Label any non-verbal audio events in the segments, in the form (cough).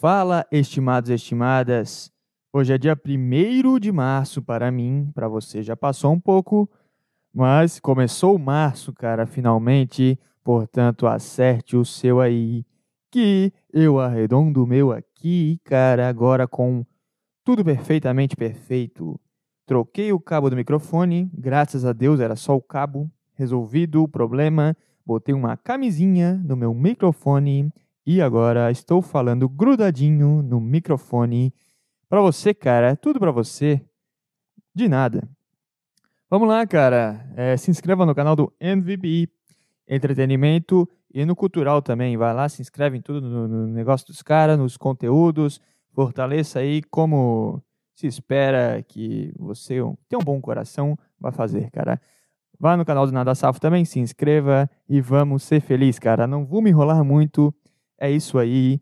Fala, estimados e estimadas. Hoje é dia 1 de março para mim, para você já passou um pouco, mas começou março, cara, finalmente. Portanto, acerte o seu aí, que eu arredondo o meu aqui, cara, agora com tudo perfeitamente perfeito. Troquei o cabo do microfone, graças a Deus era só o cabo. Resolvido o problema, botei uma camisinha no meu microfone e agora estou falando grudadinho no microfone. Para você, cara, tudo para você. De nada. Vamos lá, cara. É, se inscreva no canal do MVP Entretenimento e no Cultural também. Vai lá, se inscreve em tudo no, no negócio dos caras, nos conteúdos. Fortaleça aí como se espera que você tenha um bom coração, vai fazer, cara. Vá no canal do Nada Safo também, se inscreva e vamos ser felizes, cara. Não vou me enrolar muito. É isso aí.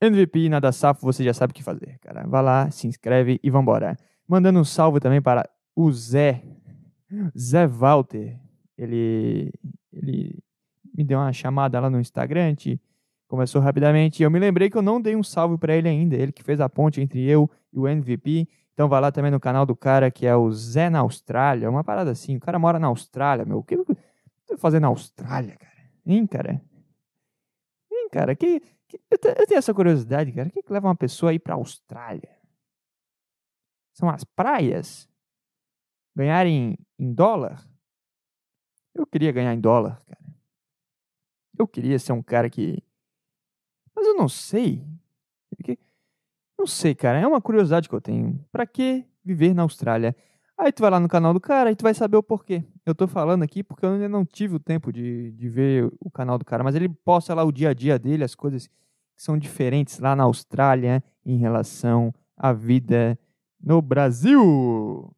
MVP Nada Safo, você já sabe o que fazer, cara. Vá lá, se inscreve e vambora. Mandando um salve também para o Zé. Zé Walter. Ele, ele me deu uma chamada lá no Instagram, gente Começou rapidamente. Eu me lembrei que eu não dei um salve para ele ainda. Ele que fez a ponte entre eu e o MVP. Então vai lá também no canal do cara que é o Zé na Austrália. Uma parada assim. O cara mora na Austrália, meu. O que eu tô fazendo na Austrália, cara? Hein, cara? Cara? Que, que eu, tenho essa curiosidade, cara. O que, que leva uma pessoa a ir pra Austrália? São as praias? Ganhar em, em dólar? Eu queria ganhar em dólar, cara. Eu queria ser um cara que mas eu não sei. Não sei, cara. É uma curiosidade que eu tenho. Para que viver na Austrália? Aí tu vai lá no canal do cara e tu vai saber o porquê. Eu tô falando aqui porque eu ainda não tive o tempo de, de ver o canal do cara, mas ele posta lá o dia a dia dele, as coisas que são diferentes lá na Austrália em relação à vida no Brasil.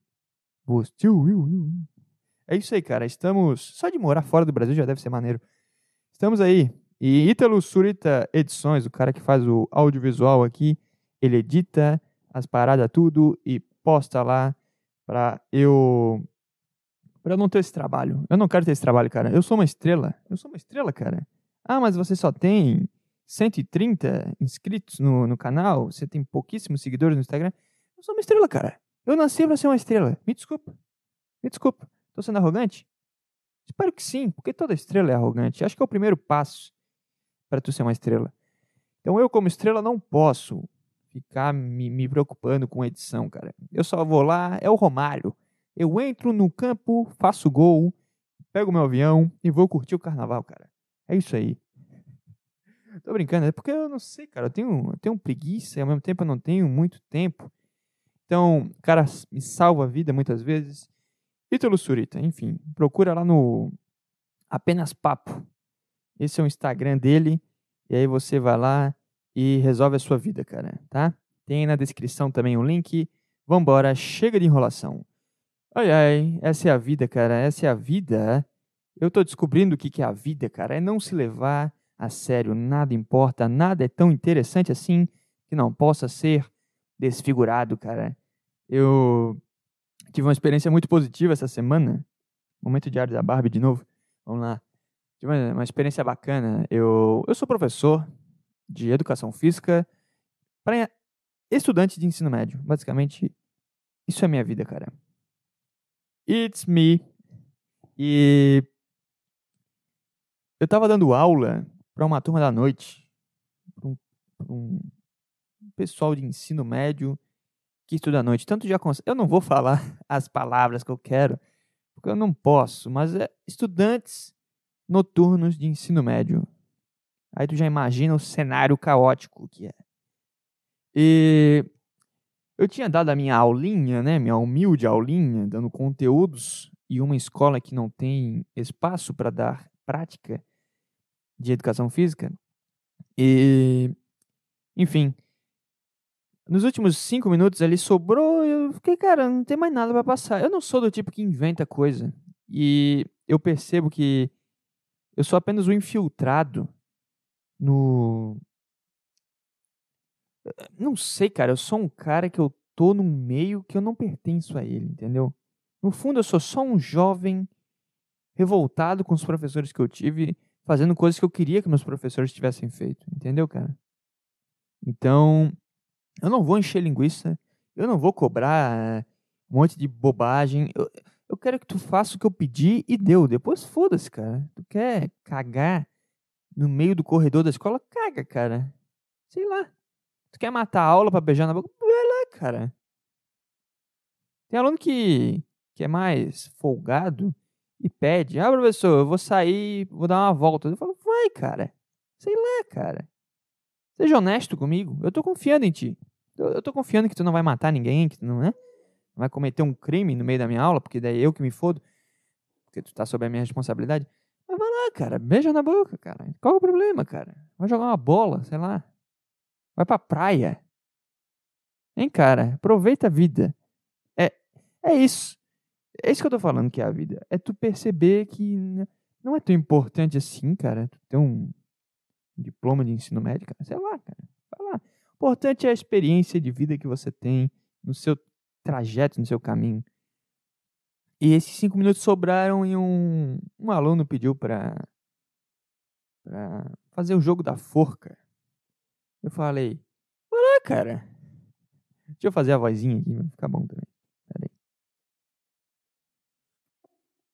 É isso aí, cara. Estamos. Só de morar fora do Brasil já deve ser maneiro. Estamos aí e Ítalo Surita Edições, o cara que faz o audiovisual aqui, ele edita as paradas tudo e posta lá pra eu para não ter esse trabalho. Eu não quero ter esse trabalho, cara. Eu sou uma estrela. Eu sou uma estrela, cara. Ah, mas você só tem 130 inscritos no, no canal, você tem pouquíssimos seguidores no Instagram. Eu sou uma estrela, cara. Eu nasci pra ser uma estrela. Me desculpa. Me desculpa. Tô sendo arrogante? Espero que sim, porque toda estrela é arrogante. Acho que é o primeiro passo para tu ser uma estrela. Então eu, como estrela, não posso ficar me, me preocupando com edição, cara. Eu só vou lá, é o Romário. Eu entro no campo, faço gol, pego meu avião e vou curtir o carnaval, cara. É isso aí. (laughs) Tô brincando, é porque eu não sei, cara. Eu tenho, eu tenho preguiça e ao mesmo tempo eu não tenho muito tempo. Então, cara, me salva a vida muitas vezes. Ítalo Surita, enfim, procura lá no Apenas Papo. Esse é o Instagram dele. E aí você vai lá e resolve a sua vida, cara, tá? Tem na descrição também o um link. Vambora, chega de enrolação. Ai, ai, essa é a vida, cara. Essa é a vida. Eu tô descobrindo o que é a vida, cara. É não se levar a sério. Nada importa, nada é tão interessante assim que não possa ser desfigurado, cara. Eu tive uma experiência muito positiva essa semana. Momento diário da Barbie de novo. Vamos lá. Tive uma, uma experiência bacana. Eu, eu sou professor de educação física para estudantes de ensino médio. Basicamente, isso é minha vida, cara. It's me. E eu estava dando aula para uma turma da noite, para um, um, pessoal de ensino médio que estuda à noite. Tanto já eu não vou falar (laughs) as palavras que eu quero, porque eu não posso, mas é estudantes noturnos de ensino médio. Aí tu já imagina o cenário caótico que é. E eu tinha dado a minha aulinha, né, minha humilde aulinha, dando conteúdos e uma escola que não tem espaço para dar prática de educação física. E, enfim, nos últimos cinco minutos ali sobrou, eu fiquei, cara, não tem mais nada para passar. Eu não sou do tipo que inventa coisa. E eu percebo que eu sou apenas um infiltrado no. Não sei, cara. Eu sou um cara que eu tô num meio que eu não pertenço a ele, entendeu? No fundo, eu sou só um jovem revoltado com os professores que eu tive, fazendo coisas que eu queria que meus professores tivessem feito, entendeu, cara? Então, eu não vou encher linguiça, eu não vou cobrar um monte de bobagem. Eu, eu quero que tu faça o que eu pedi e deu. Depois foda-se, cara. Tu quer cagar no meio do corredor da escola? Caga, cara. Sei lá. Tu quer matar a aula pra beijar na boca? Vai lá, cara. Tem aluno que, que é mais folgado e pede, ah, professor, eu vou sair, vou dar uma volta. Eu falo, vai, cara. Sei lá, cara. Seja honesto comigo. Eu tô confiando em ti. Eu, eu tô confiando que tu não vai matar ninguém, que tu não, né? não vai cometer um crime no meio da minha aula, porque daí eu que me fodo, porque tu tá sob a minha responsabilidade. Mas vai lá, cara, beija na boca, cara. Qual é o problema, cara? Vai jogar uma bola, sei lá. Vai pra praia. Hein, cara? Aproveita a vida. É, é isso. É isso que eu tô falando que é a vida. É tu perceber que não é tão importante assim, cara. Tu ter um diploma de ensino médio, cara. Sei lá, cara. Vai lá. O importante é a experiência de vida que você tem no seu trajeto, no seu caminho. E esses cinco minutos sobraram e um, um aluno pediu para fazer o jogo da forca. Eu falei, olá, cara. Deixa eu fazer a vozinha aqui, vai ficar bom também.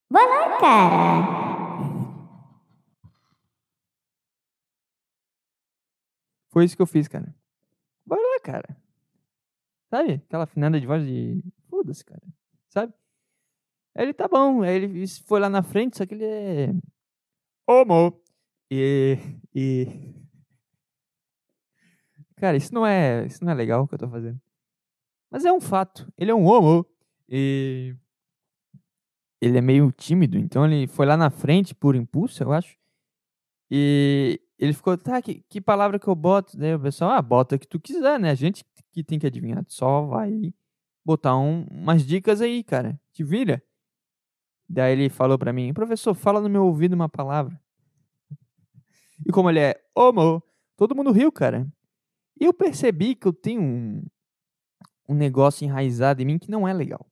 Vai lá, cara. Foi isso que eu fiz, cara. Vai lá, cara. Sabe? Aquela afinada de voz de. Foda-se, cara. Sabe? Ele tá bom. Aí ele foi lá na frente, só que ele é. Homo. E. E. Cara, isso não é. Isso não é legal o que eu tô fazendo. Mas é um fato. Ele é um homo. E ele é meio tímido, então ele foi lá na frente por impulso, eu acho. E ele ficou, tá, que, que palavra que eu boto? Daí o pessoal, ah, bota o que tu quiser, né? A gente que tem que adivinhar. Só vai botar um, umas dicas aí, cara. Te vira. Daí ele falou para mim, professor, fala no meu ouvido uma palavra. E como ele é homo, todo mundo riu, cara. E eu percebi que eu tenho um, um negócio enraizado em mim que não é legal.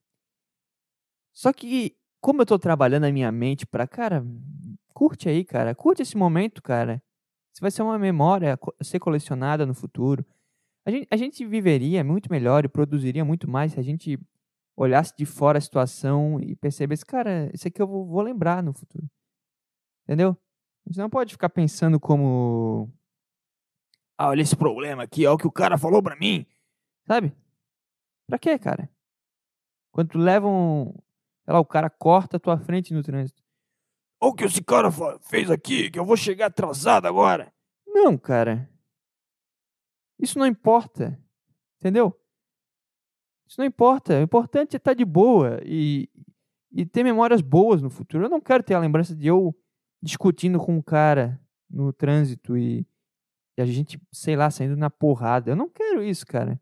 Só que como eu tô trabalhando a minha mente pra, cara, curte aí, cara. Curte esse momento, cara. Isso vai ser uma memória a ser colecionada no futuro. A gente, a gente viveria muito melhor e produziria muito mais se a gente olhasse de fora a situação e percebesse, cara, isso aqui eu vou, vou lembrar no futuro. Entendeu? A gente não pode ficar pensando como. Ah, olha esse problema aqui, olha o que o cara falou pra mim. Sabe? Pra quê, cara? Quando tu leva um, Sei lá, o cara corta a tua frente no trânsito. Olha o que esse cara fez aqui, que eu vou chegar atrasado agora. Não, cara. Isso não importa. Entendeu? Isso não importa. O importante é estar de boa e, e ter memórias boas no futuro. Eu não quero ter a lembrança de eu discutindo com um cara no trânsito e, e a gente, sei lá, saindo na porrada. Eu não quero isso, cara.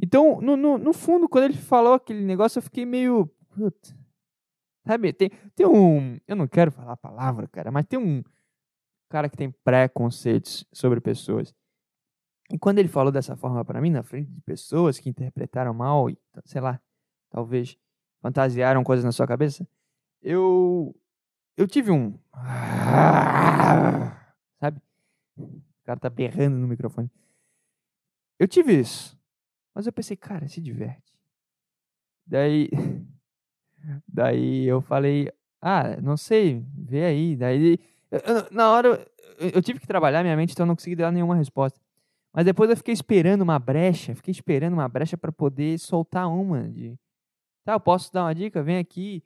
Então, no, no, no, fundo, quando ele falou aquele negócio, eu fiquei meio. Putz, sabe, tem, tem um. Eu não quero falar a palavra, cara, mas tem um cara que tem preconceitos sobre pessoas. E quando ele falou dessa forma para mim, na frente de pessoas que interpretaram mal e, sei lá, talvez fantasiaram coisas na sua cabeça, eu. Eu tive um. (laughs) Sabe? O cara tá berrando no microfone. Eu tive isso. Mas eu pensei, cara, se diverte. Daí, (laughs) daí eu falei, ah, não sei, vê aí. Daí, eu, na hora, eu, eu tive que trabalhar minha mente, então eu não consegui dar nenhuma resposta. Mas depois eu fiquei esperando uma brecha, fiquei esperando uma brecha para poder soltar uma de, tá, eu posso dar uma dica, vem aqui.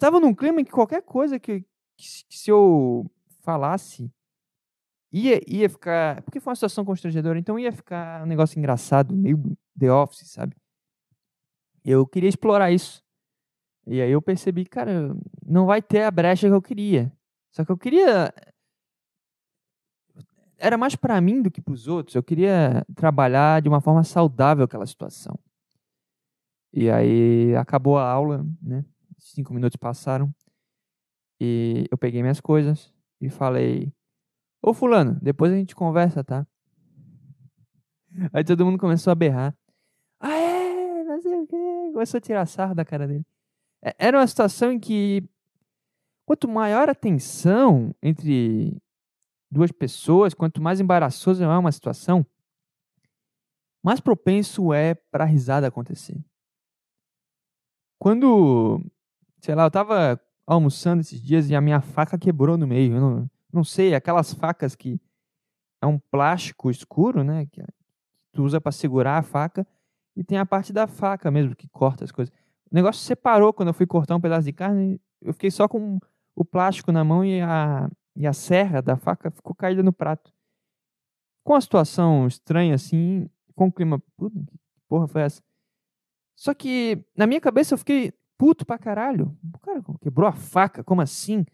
Tava num clima em que qualquer coisa que, que se eu falasse ia, ia ficar. Porque foi uma situação constrangedora, então ia ficar um negócio engraçado, meio The Office, sabe? Eu queria explorar isso. E aí eu percebi, cara, não vai ter a brecha que eu queria. Só que eu queria. Era mais para mim do que para os outros. Eu queria trabalhar de uma forma saudável aquela situação. E aí acabou a aula, né? Cinco minutos passaram. E eu peguei minhas coisas e falei: Ô fulano, depois a gente conversa, tá? Aí todo mundo começou a berrar. Ah, é, não sei o quê. Começou a tirar sarro da cara dele. É, era uma situação em que quanto maior a tensão entre duas pessoas, quanto mais embaraçoso é uma situação, mais propenso é para a risada acontecer. Quando, sei lá, eu tava almoçando esses dias e a minha faca quebrou no meio. Eu não, não sei, aquelas facas que é um plástico escuro, né? Que tu usa para segurar a faca e tem a parte da faca mesmo que corta as coisas. O negócio separou quando eu fui cortar um pedaço de carne. Eu fiquei só com o plástico na mão e a, e a serra da faca ficou caída no prato. Com a situação estranha assim, com o clima. Puta, que porra foi essa? Só que na minha cabeça eu fiquei puto pra caralho. O cara quebrou a faca, como assim?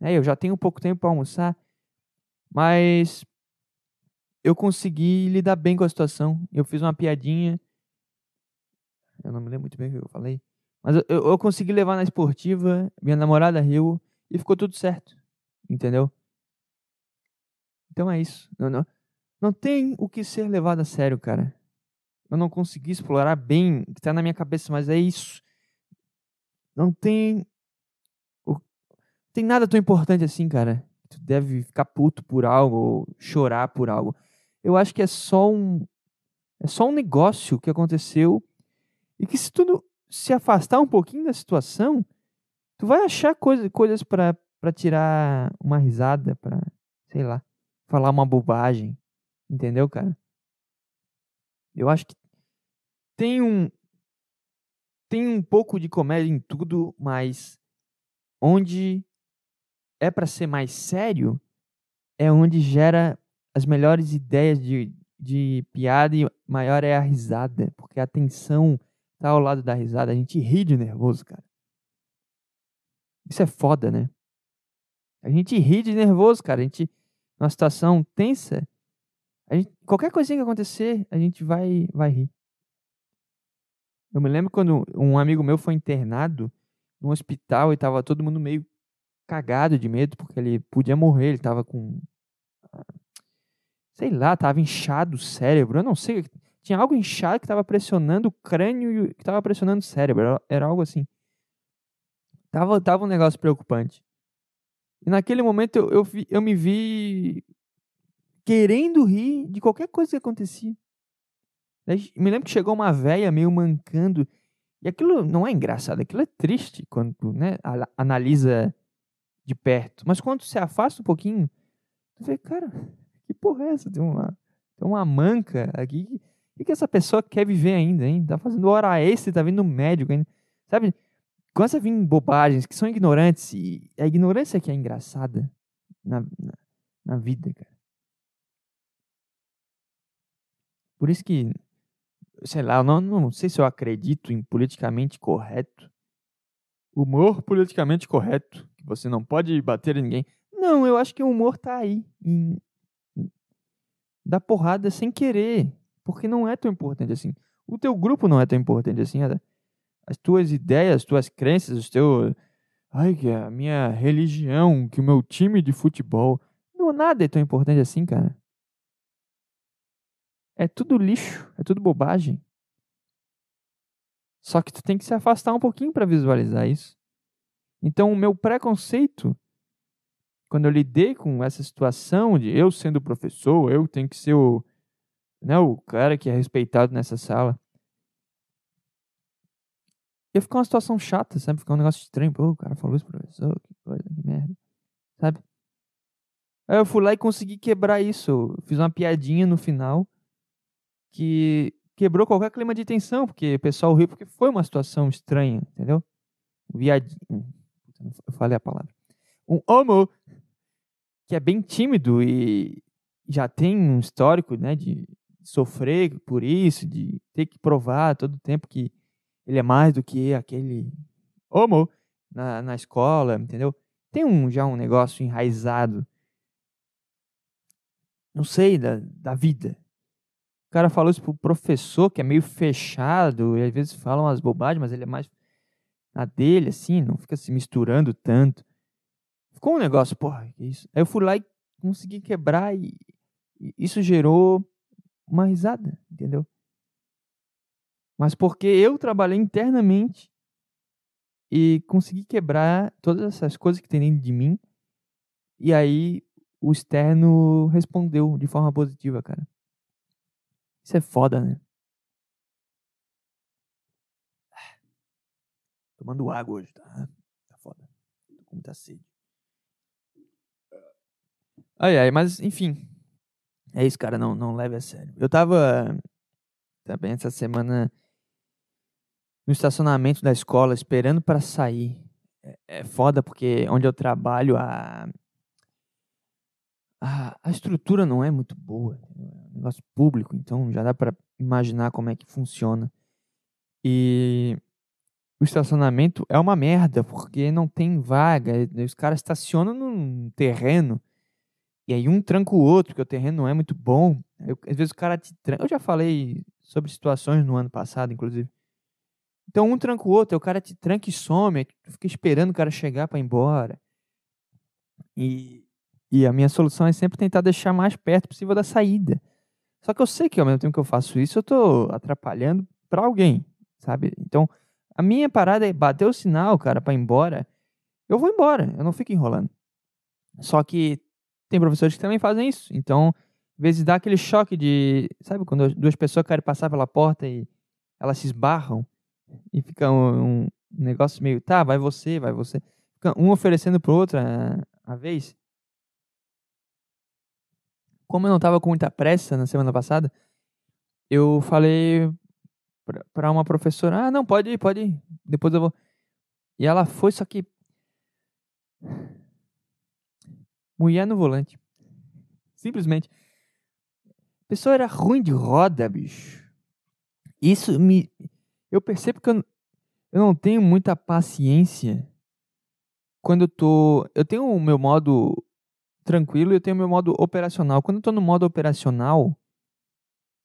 É, eu já tenho pouco tempo para almoçar. Mas eu consegui lidar bem com a situação. Eu fiz uma piadinha. Eu não me lembro muito bem o que eu falei. Mas eu, eu consegui levar na esportiva. Minha namorada riu e ficou tudo certo. Entendeu? Então é isso. Não, não, não tem o que ser levado a sério, cara. Eu não consegui explorar bem o que tá na minha cabeça, mas é isso. Não tem. O, tem nada tão importante assim, cara. Tu deve ficar puto por algo ou chorar por algo. Eu acho que é só um. É só um negócio que aconteceu e que se tu se afastar um pouquinho da situação, tu vai achar coisa, coisas para tirar uma risada, para sei lá, falar uma bobagem. Entendeu, cara? Eu acho que tem um tem um pouco de comédia em tudo, mas onde é para ser mais sério é onde gera as melhores ideias de, de piada e maior é a risada, porque a tensão tá ao lado da risada, a gente ri de nervoso, cara. Isso é foda, né? A gente ri de nervoso, cara. A gente, numa situação tensa, Gente, qualquer coisinha que acontecer, a gente vai, vai rir. Eu me lembro quando um amigo meu foi internado no hospital e tava todo mundo meio cagado de medo porque ele podia morrer, ele tava com sei lá, tava inchado o cérebro, eu não sei, tinha algo inchado que tava pressionando o crânio e que tava pressionando o cérebro, era algo assim. Tava, tava um negócio preocupante. E naquele momento eu, eu, eu me vi querendo rir de qualquer coisa que acontecia. Me lembro que chegou uma velha meio mancando. E aquilo não é engraçado, aquilo é triste quando né, analisa de perto. Mas quando se afasta um pouquinho, tu vê, cara, que porra é essa? Tem uma, tem uma manca aqui. O que essa pessoa quer viver ainda, hein? Tá fazendo hora extra, tá vindo médico ainda. Sabe? Começa a vir bobagens que são ignorantes. E a ignorância que é engraçada na, na, na vida, cara. Por isso que, sei lá, eu não, não sei se eu acredito em politicamente correto. Humor politicamente correto, que você não pode bater em ninguém. Não, eu acho que o humor tá aí. Em, dar porrada sem querer. Porque não é tão importante assim. O teu grupo não é tão importante assim. As tuas ideias, as tuas crenças, os teus. Ai, que a minha religião, que o meu time de futebol. Não, nada é tão importante assim, cara. É tudo lixo, é tudo bobagem. Só que tu tem que se afastar um pouquinho para visualizar isso. Então, o meu preconceito, quando eu lidei com essa situação de eu sendo professor, eu tenho que ser o, né, o cara que é respeitado nessa sala. Ia ficar uma situação chata, sabe? Ficar um negócio estranho. Pô, o cara falou isso, professor, que coisa, que merda. Sabe? Aí eu fui lá e consegui quebrar isso. Fiz uma piadinha no final que quebrou qualquer clima de tensão, porque o pessoal riu porque foi uma situação estranha, entendeu? Viadinho. Eu falei a palavra. Um homo que é bem tímido e já tem um histórico, né, de sofrer por isso, de ter que provar todo o tempo que ele é mais do que aquele homo na, na escola, entendeu? Tem um, já um negócio enraizado, não sei, da, da vida, o cara falou isso pro professor, que é meio fechado, e às vezes fala umas bobagens, mas ele é mais na dele, assim, não fica se misturando tanto. Ficou um negócio, porra, que isso? Aí eu fui lá e consegui quebrar, e isso gerou uma risada, entendeu? Mas porque eu trabalhei internamente e consegui quebrar todas essas coisas que tem dentro de mim, e aí o externo respondeu de forma positiva, cara. Isso é foda, né? Tomando água hoje, tá? Tá foda. Tô com muita sede. Ai, ai, mas enfim. É isso, cara, não, não leve a sério. Eu tava também essa semana no estacionamento da escola, esperando para sair. É, é foda porque onde eu trabalho a, a, a estrutura não é muito boa. É um negócio público, então já dá para imaginar como é que funciona. E o estacionamento é uma merda, porque não tem vaga. Os caras estacionam num terreno. E aí um tranca o outro, porque o terreno não é muito bom. Eu, às vezes o cara te tranca. Eu já falei sobre situações no ano passado, inclusive. Então um tranca o outro, o cara te tranca e some, tu fica esperando o cara chegar para ir embora. E, e a minha solução é sempre tentar deixar mais perto possível da saída. Só que eu sei que ao mesmo tempo que eu faço isso, eu tô atrapalhando para alguém, sabe? Então, a minha parada é bater o sinal, cara, para ir embora. Eu vou embora, eu não fico enrolando. Só que tem professores que também fazem isso. Então, às vezes dá aquele choque de, sabe, quando duas pessoas querem passar pela porta e elas se esbarram e fica um, um negócio meio, tá, vai você, vai você. Fica um oferecendo pro outro a, a vez. Como eu não tava com muita pressa na semana passada, eu falei para uma professora: Ah, não, pode ir, pode ir. Depois eu vou. E ela foi, só que. Mulher no volante. Simplesmente. A pessoa era ruim de roda, bicho. Isso me. Eu percebo que eu, eu não tenho muita paciência quando eu tô. Eu tenho o meu modo tranquilo e eu tenho o meu modo operacional. Quando eu tô no modo operacional,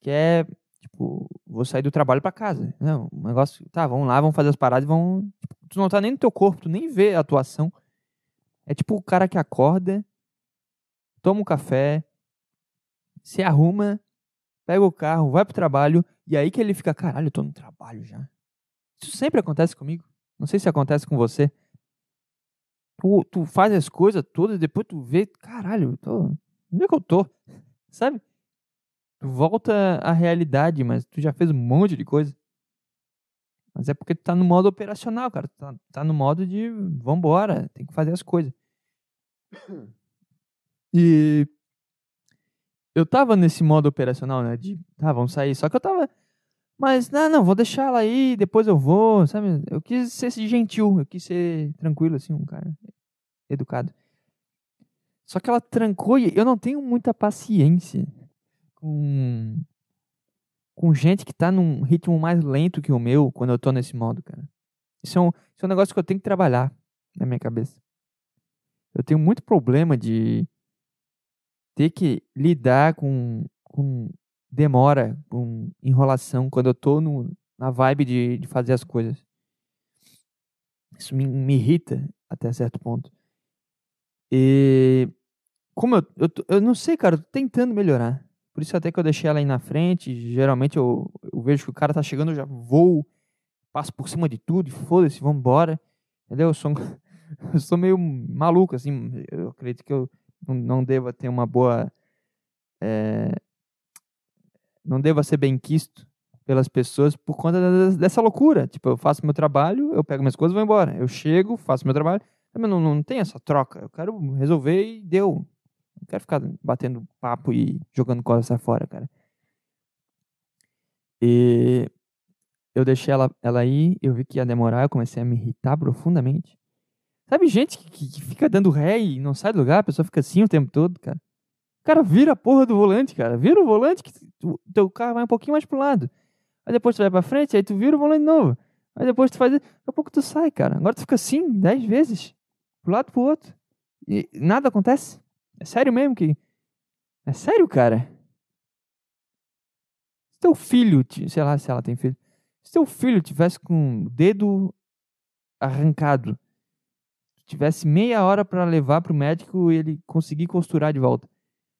que é Tipo, vou sair do trabalho para casa. Não, o negócio, tá, vamos lá, vamos fazer as paradas vão. Tipo, tu não tá nem no teu corpo, tu nem vê a atuação. É tipo o cara que acorda, toma um café, se arruma, pega o carro, vai pro trabalho, e aí que ele fica, caralho, eu tô no trabalho já. Isso sempre acontece comigo. Não sei se acontece com você. Tu, tu faz as coisas todas, depois tu vê, caralho, eu tô. Onde é que eu tô? (laughs) Sabe? Tu volta à realidade, mas tu já fez um monte de coisa. Mas é porque tu tá no modo operacional, cara. Tu tá, tá no modo de vambora, tem que fazer as coisas. (coughs) E eu tava nesse modo operacional, né? De, tá, vamos sair. Só que eu tava. Mas, não, não, vou deixar ela aí, depois eu vou, sabe? Eu quis ser gentil, eu quis ser tranquilo, assim, um cara educado. Só que ela trancou e eu não tenho muita paciência com, com gente que tá num ritmo mais lento que o meu quando eu tô nesse modo, cara. Isso é um, isso é um negócio que eu tenho que trabalhar na minha cabeça. Eu tenho muito problema de ter que lidar com, com demora, com enrolação, quando eu tô no, na vibe de, de fazer as coisas. Isso me, me irrita até certo ponto. E como eu, eu, eu não sei, cara, eu tô tentando melhorar. Por isso até que eu deixei ela aí na frente. Geralmente eu, eu vejo que o cara tá chegando, eu já vou, passo por cima de tudo, foda-se, vamos embora. Entendeu? Eu sou, (laughs) eu sou meio maluco, assim. Eu acredito que eu não, deva ter uma boa. É, não deva ser bem quisto pelas pessoas por conta dessa loucura. Tipo, eu faço meu trabalho, eu pego minhas coisas e vou embora. Eu chego, faço meu trabalho. Mas não, não tem essa troca. Eu quero resolver e deu. Não quero ficar batendo papo e jogando coisa fora, cara. E eu deixei ela, ela aí, eu vi que ia demorar, eu comecei a me irritar profundamente. Sabe, gente que, que, fica dando ré e não sai do lugar, a pessoa fica assim o tempo todo, cara. Cara, vira a porra do volante, cara. Vira o volante que o teu carro vai um pouquinho mais pro lado. Aí depois tu vai pra frente, aí tu vira o volante de novo. Aí depois tu faz. Daqui a pouco tu sai, cara. Agora tu fica assim, dez vezes. Pro lado pro outro. E nada acontece. É sério mesmo que. É sério, cara? Se teu filho, sei lá se ela tem filho, se teu filho tivesse com o dedo arrancado, tivesse meia hora para levar pro médico e ele conseguir costurar de volta,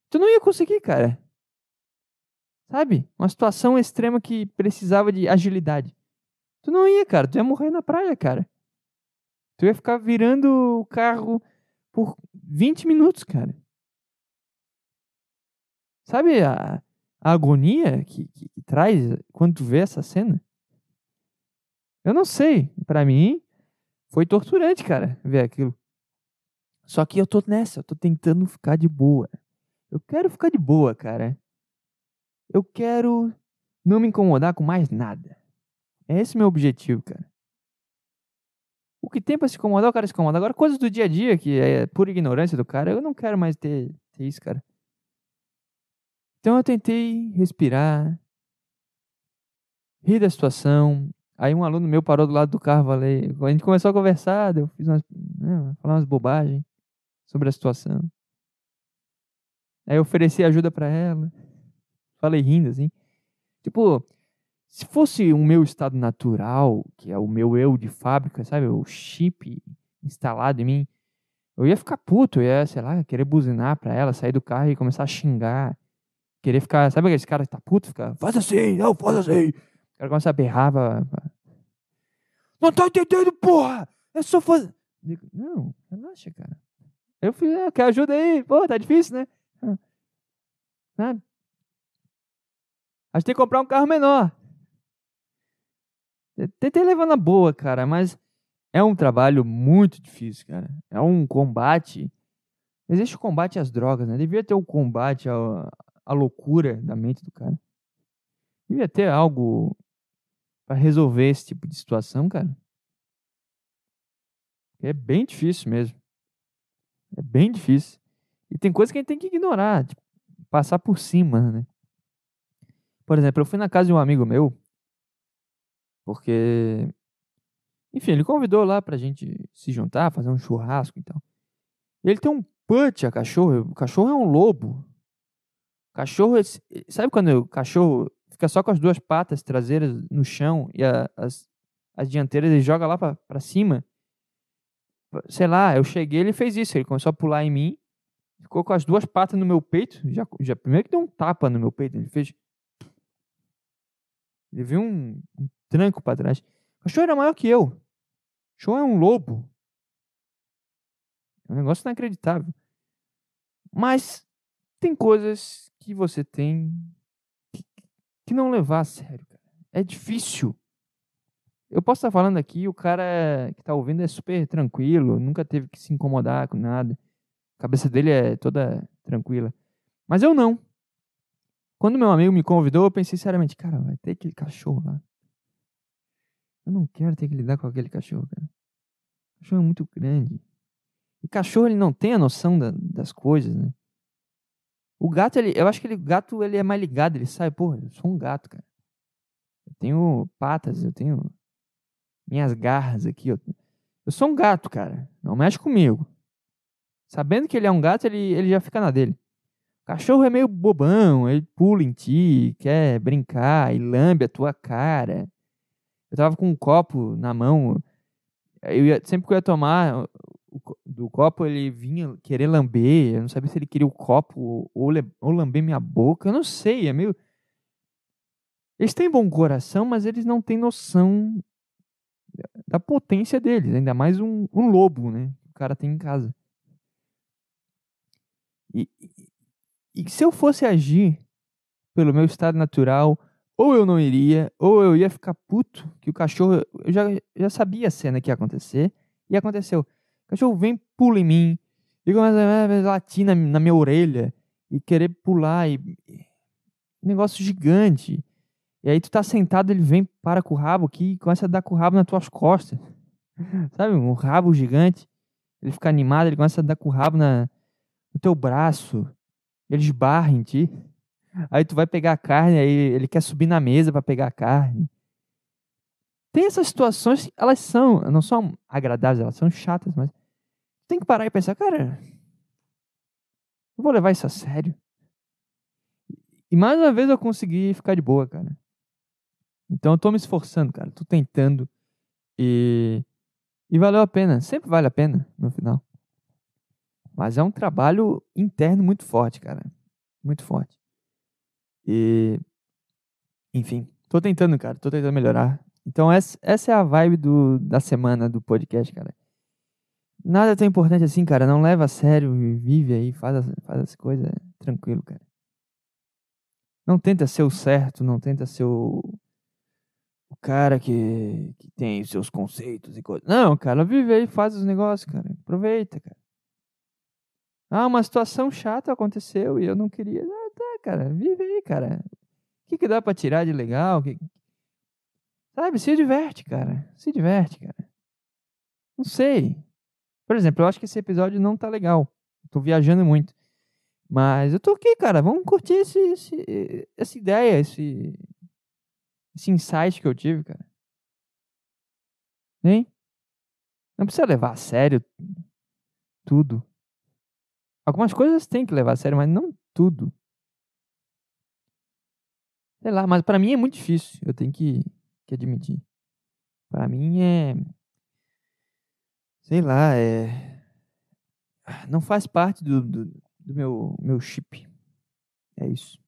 tu não ia conseguir, cara. Sabe? Uma situação extrema que precisava de agilidade. Tu não ia, cara. Tu ia morrer na praia, cara. Tu ia ficar virando o carro por 20 minutos, cara. Sabe a, a agonia que, que, que traz quando tu vê essa cena? Eu não sei. Pra mim, foi torturante, cara, ver aquilo. Só que eu tô nessa, eu tô tentando ficar de boa. Eu quero ficar de boa, cara. Eu quero não me incomodar com mais nada. É esse meu objetivo, cara. O que tem pra se incomodar, o cara se incomoda. Agora, coisas do dia a dia, que é pura ignorância do cara, eu não quero mais ter, ter isso, cara. Então eu tentei respirar, rir da situação. Aí um aluno meu parou do lado do carro, falei, a gente começou a conversar, eu fiz umas, né, falar umas bobagens sobre a situação. Aí eu ofereci ajuda para ela. Falei rindo assim. Tipo, se fosse o meu estado natural, que é o meu eu de fábrica, sabe? O chip instalado em mim, eu ia ficar puto, eu ia, sei lá, querer buzinar pra ela, sair do carro e começar a xingar. Querer ficar, sabe aquele cara que tá puto? Fica, faz assim, não, faz assim. O cara começa a berrar, pra, pra... não tá entendendo, porra! É só fazer. Não, relaxa, cara. Eu fiz, ah, quer ajuda aí? Pô, tá difícil, né? Sabe? A gente tem que comprar um carro menor. Tentei levar na boa, cara, mas é um trabalho muito difícil, cara. É um combate. Existe o combate às drogas, né? Devia ter o um combate à, à loucura da mente do cara. Devia ter algo para resolver esse tipo de situação, cara. É bem difícil mesmo. É bem difícil. E tem coisa que a gente tem que ignorar, tipo, passar por cima, né? Por exemplo, eu fui na casa de um amigo meu, porque, enfim, ele convidou lá pra gente se juntar, fazer um churrasco e tal. Ele tem um put a cachorro, o cachorro é um lobo. O cachorro, sabe quando o cachorro fica só com as duas patas traseiras no chão e a, as, as dianteiras ele joga lá para cima? Sei lá, eu cheguei, ele fez isso, ele começou a pular em mim, ficou com as duas patas no meu peito, já, já primeiro que deu um tapa no meu peito, ele fez ele viu um, um tranco para trás. O cachorro era maior que eu. O cachorro é um lobo. É um negócio inacreditável. Mas tem coisas que você tem que não levar a sério, cara. É difícil. Eu posso estar falando aqui, o cara que está ouvindo é super tranquilo, nunca teve que se incomodar com nada. A cabeça dele é toda tranquila. Mas eu não. Quando meu amigo me convidou, eu pensei seriamente, cara, vai ter aquele cachorro lá. Eu não quero ter que lidar com aquele cachorro, cara. O cachorro é muito grande. E cachorro, ele não tem a noção da, das coisas, né? O gato, ele, eu acho que ele, o gato ele é mais ligado, ele sabe, porra, eu sou um gato, cara. Eu tenho patas, eu tenho minhas garras aqui. Eu, eu sou um gato, cara. Não mexe comigo. Sabendo que ele é um gato, ele, ele já fica na dele. Cachorro é meio bobão, ele pula em ti, quer brincar e lambe a tua cara. Eu tava com um copo na mão, eu ia, sempre que eu ia tomar o, do copo, ele vinha querer lamber, eu não sabia se ele queria o copo ou, ou lamber minha boca, eu não sei, é meio... Eles têm bom coração, mas eles não têm noção da potência deles, ainda mais um, um lobo, né? O cara tem em casa. E, e se eu fosse agir pelo meu estado natural, ou eu não iria, ou eu ia ficar puto, que o cachorro. Eu já, já sabia a cena que ia acontecer, e aconteceu. O cachorro vem, pula em mim, e começa a latir na, na minha orelha, e querer pular, e. Negócio gigante. E aí tu tá sentado, ele vem, para com o rabo aqui, e começa a dar com o rabo nas tuas costas. (laughs) Sabe, um rabo gigante. Ele fica animado, ele começa a dar com o rabo na, no teu braço. Ele esbarra em ti. Aí tu vai pegar a carne, aí ele quer subir na mesa para pegar a carne. Tem essas situações, elas são, não são agradáveis, elas são chatas, mas tem que parar e pensar, cara, eu vou levar isso a sério. E mais uma vez eu consegui ficar de boa, cara. Então eu tô me esforçando, cara, tô tentando e e valeu a pena, sempre vale a pena no final. Mas é um trabalho interno muito forte, cara. Muito forte. E. Enfim, tô tentando, cara. Tô tentando melhorar. Então, essa, essa é a vibe do, da semana do podcast, cara. Nada tão importante assim, cara. Não leva a sério. Vive aí, faz as, faz as coisas tranquilo, cara. Não tenta ser o certo, não tenta ser o, o cara que, que tem seus conceitos e coisas. Não, cara, vive aí, faz os negócios, cara. Aproveita, cara. Ah, uma situação chata aconteceu e eu não queria. Ah, tá, cara, vive aí, cara. O que, que dá pra tirar de legal? Que... Sabe, se diverte, cara. Se diverte, cara. Não sei. Por exemplo, eu acho que esse episódio não tá legal. Tô viajando muito. Mas eu tô aqui, cara. Vamos curtir esse, esse, essa ideia, esse, esse insight que eu tive, cara. Hein? Não precisa levar a sério tudo. Algumas coisas tem que levar a sério, mas não tudo. Sei lá, mas para mim é muito difícil. Eu tenho que, que admitir. Para mim é. Sei lá, é. Não faz parte do, do, do meu, meu chip. É isso.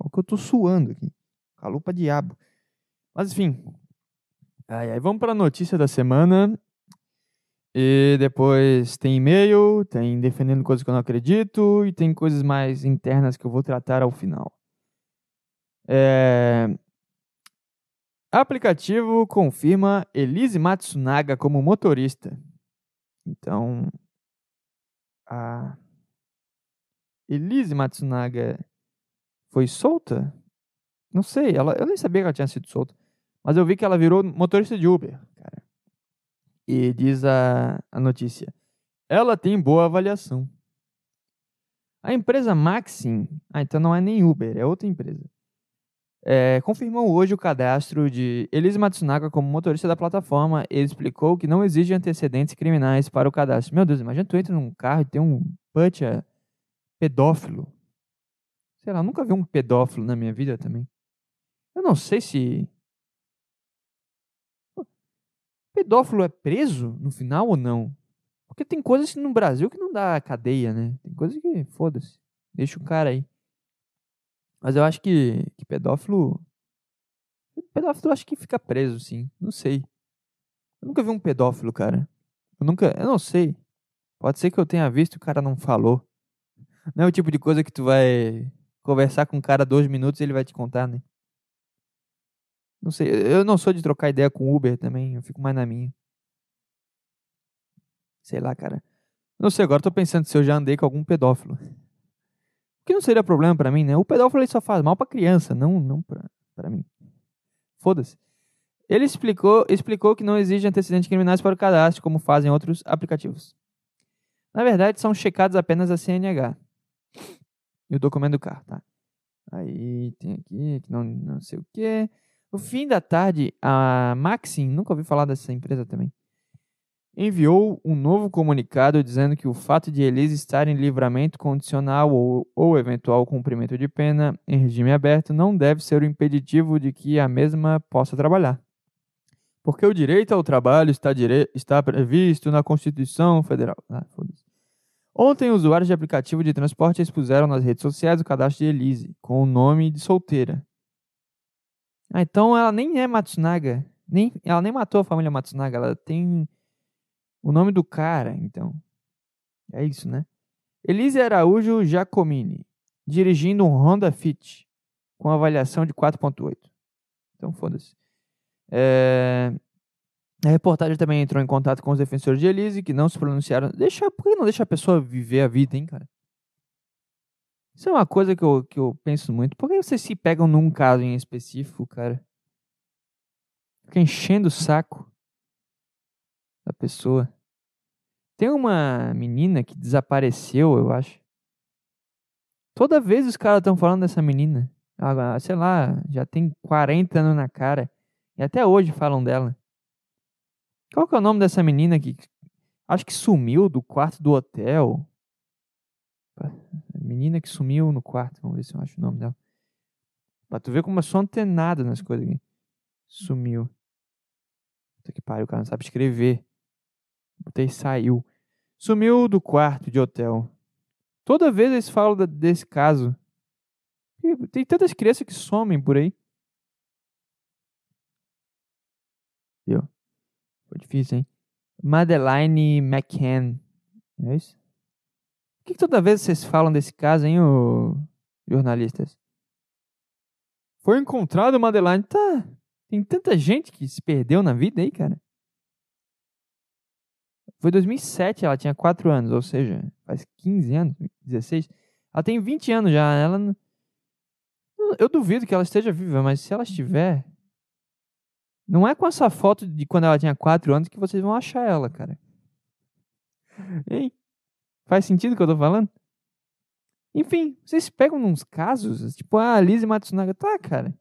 Olha o que eu tô suando aqui. Calor pra diabo. Mas enfim. Aí, aí vamos para a notícia da semana. E depois tem e-mail, tem defendendo coisas que eu não acredito e tem coisas mais internas que eu vou tratar ao final. É... Aplicativo confirma Elise Matsunaga como motorista. Então, a Elise Matsunaga foi solta? Não sei, ela, eu nem sabia que ela tinha sido solta. Mas eu vi que ela virou motorista de Uber, cara. E diz a, a notícia: ela tem boa avaliação. A empresa Maxim, ah, então não é nem Uber, é outra empresa, é, confirmou hoje o cadastro de Elise Matsunaga como motorista da plataforma. Ele explicou que não exige antecedentes criminais para o cadastro. Meu Deus, imagina tu entra num carro e tem um butcher pedófilo. Sei lá, nunca vi um pedófilo na minha vida também. Eu não sei se pedófilo é preso no final ou não? Porque tem coisas no Brasil que não dá cadeia, né? Tem coisas que, foda-se, deixa o cara aí. Mas eu acho que, que pedófilo. Pedófilo eu acho que fica preso, sim. Não sei. Eu nunca vi um pedófilo, cara. Eu nunca. Eu não sei. Pode ser que eu tenha visto e o cara não falou. Não é o tipo de coisa que tu vai conversar com o cara dois minutos e ele vai te contar, né? Não sei, eu não sou de trocar ideia com Uber também, eu fico mais na minha. Sei lá, cara. Não sei, agora tô pensando se eu já andei com algum pedófilo. Que não seria problema para mim, né? O pedófilo só faz mal pra criança, não, não pra mim. Foda-se. Ele explicou, explicou que não exige antecedentes criminais para o cadastro, como fazem outros aplicativos. Na verdade, são checados apenas a CNH e o documento do carro, tá? Aí tem aqui, não, não sei o que. No fim da tarde, a Maxim, nunca ouvi falar dessa empresa também, enviou um novo comunicado dizendo que o fato de Elise estar em livramento condicional ou, ou eventual cumprimento de pena em regime aberto não deve ser o impeditivo de que a mesma possa trabalhar. Porque o direito ao trabalho está, dire... está previsto na Constituição Federal. Ah, Ontem, usuários de aplicativo de transporte expuseram nas redes sociais o cadastro de Elise, com o nome de solteira. Ah, então ela nem é Matsunaga. Nem, ela nem matou a família Matsunaga. Ela tem o nome do cara, então. É isso, né? Elise Araújo Giacomini, dirigindo um Honda Fit, com avaliação de 4.8. Então, foda-se. É... A reportagem também entrou em contato com os defensores de Elise, que não se pronunciaram. Deixa, por que não deixa a pessoa viver a vida, hein, cara? Isso é uma coisa que eu, que eu penso muito. Por que vocês se pegam num caso em específico, cara? Fica enchendo o saco da pessoa. Tem uma menina que desapareceu, eu acho. Toda vez os caras estão falando dessa menina. Ela, sei lá, já tem 40 anos na cara. E até hoje falam dela. Qual que é o nome dessa menina que acho que sumiu do quarto do hotel? Menina que sumiu no quarto. Vamos ver se eu acho o nome dela. Pra tu ver como eu sou antenado nas coisas aqui. Sumiu. Puta que pariu, o cara não sabe escrever. Botei saiu. Sumiu do quarto de hotel. Toda vez eles falam desse caso. Tem tantas crianças que somem por aí. Viu? Foi difícil, hein? Madeline McCann. É isso? Por que, que toda vez vocês falam desse caso, hein, ô, jornalistas? Foi encontrado Madeline. Tá. Tem tanta gente que se perdeu na vida aí, cara. Foi 2007, ela tinha 4 anos, ou seja, faz 15 anos, 16. Ela tem 20 anos já. Ela. Eu duvido que ela esteja viva, mas se ela estiver. Não é com essa foto de quando ela tinha 4 anos que vocês vão achar ela, cara. Hein? Faz sentido o que eu tô falando? Enfim, vocês pegam uns casos, tipo, ah, a Lizzie Matsunaga. Tá, cara.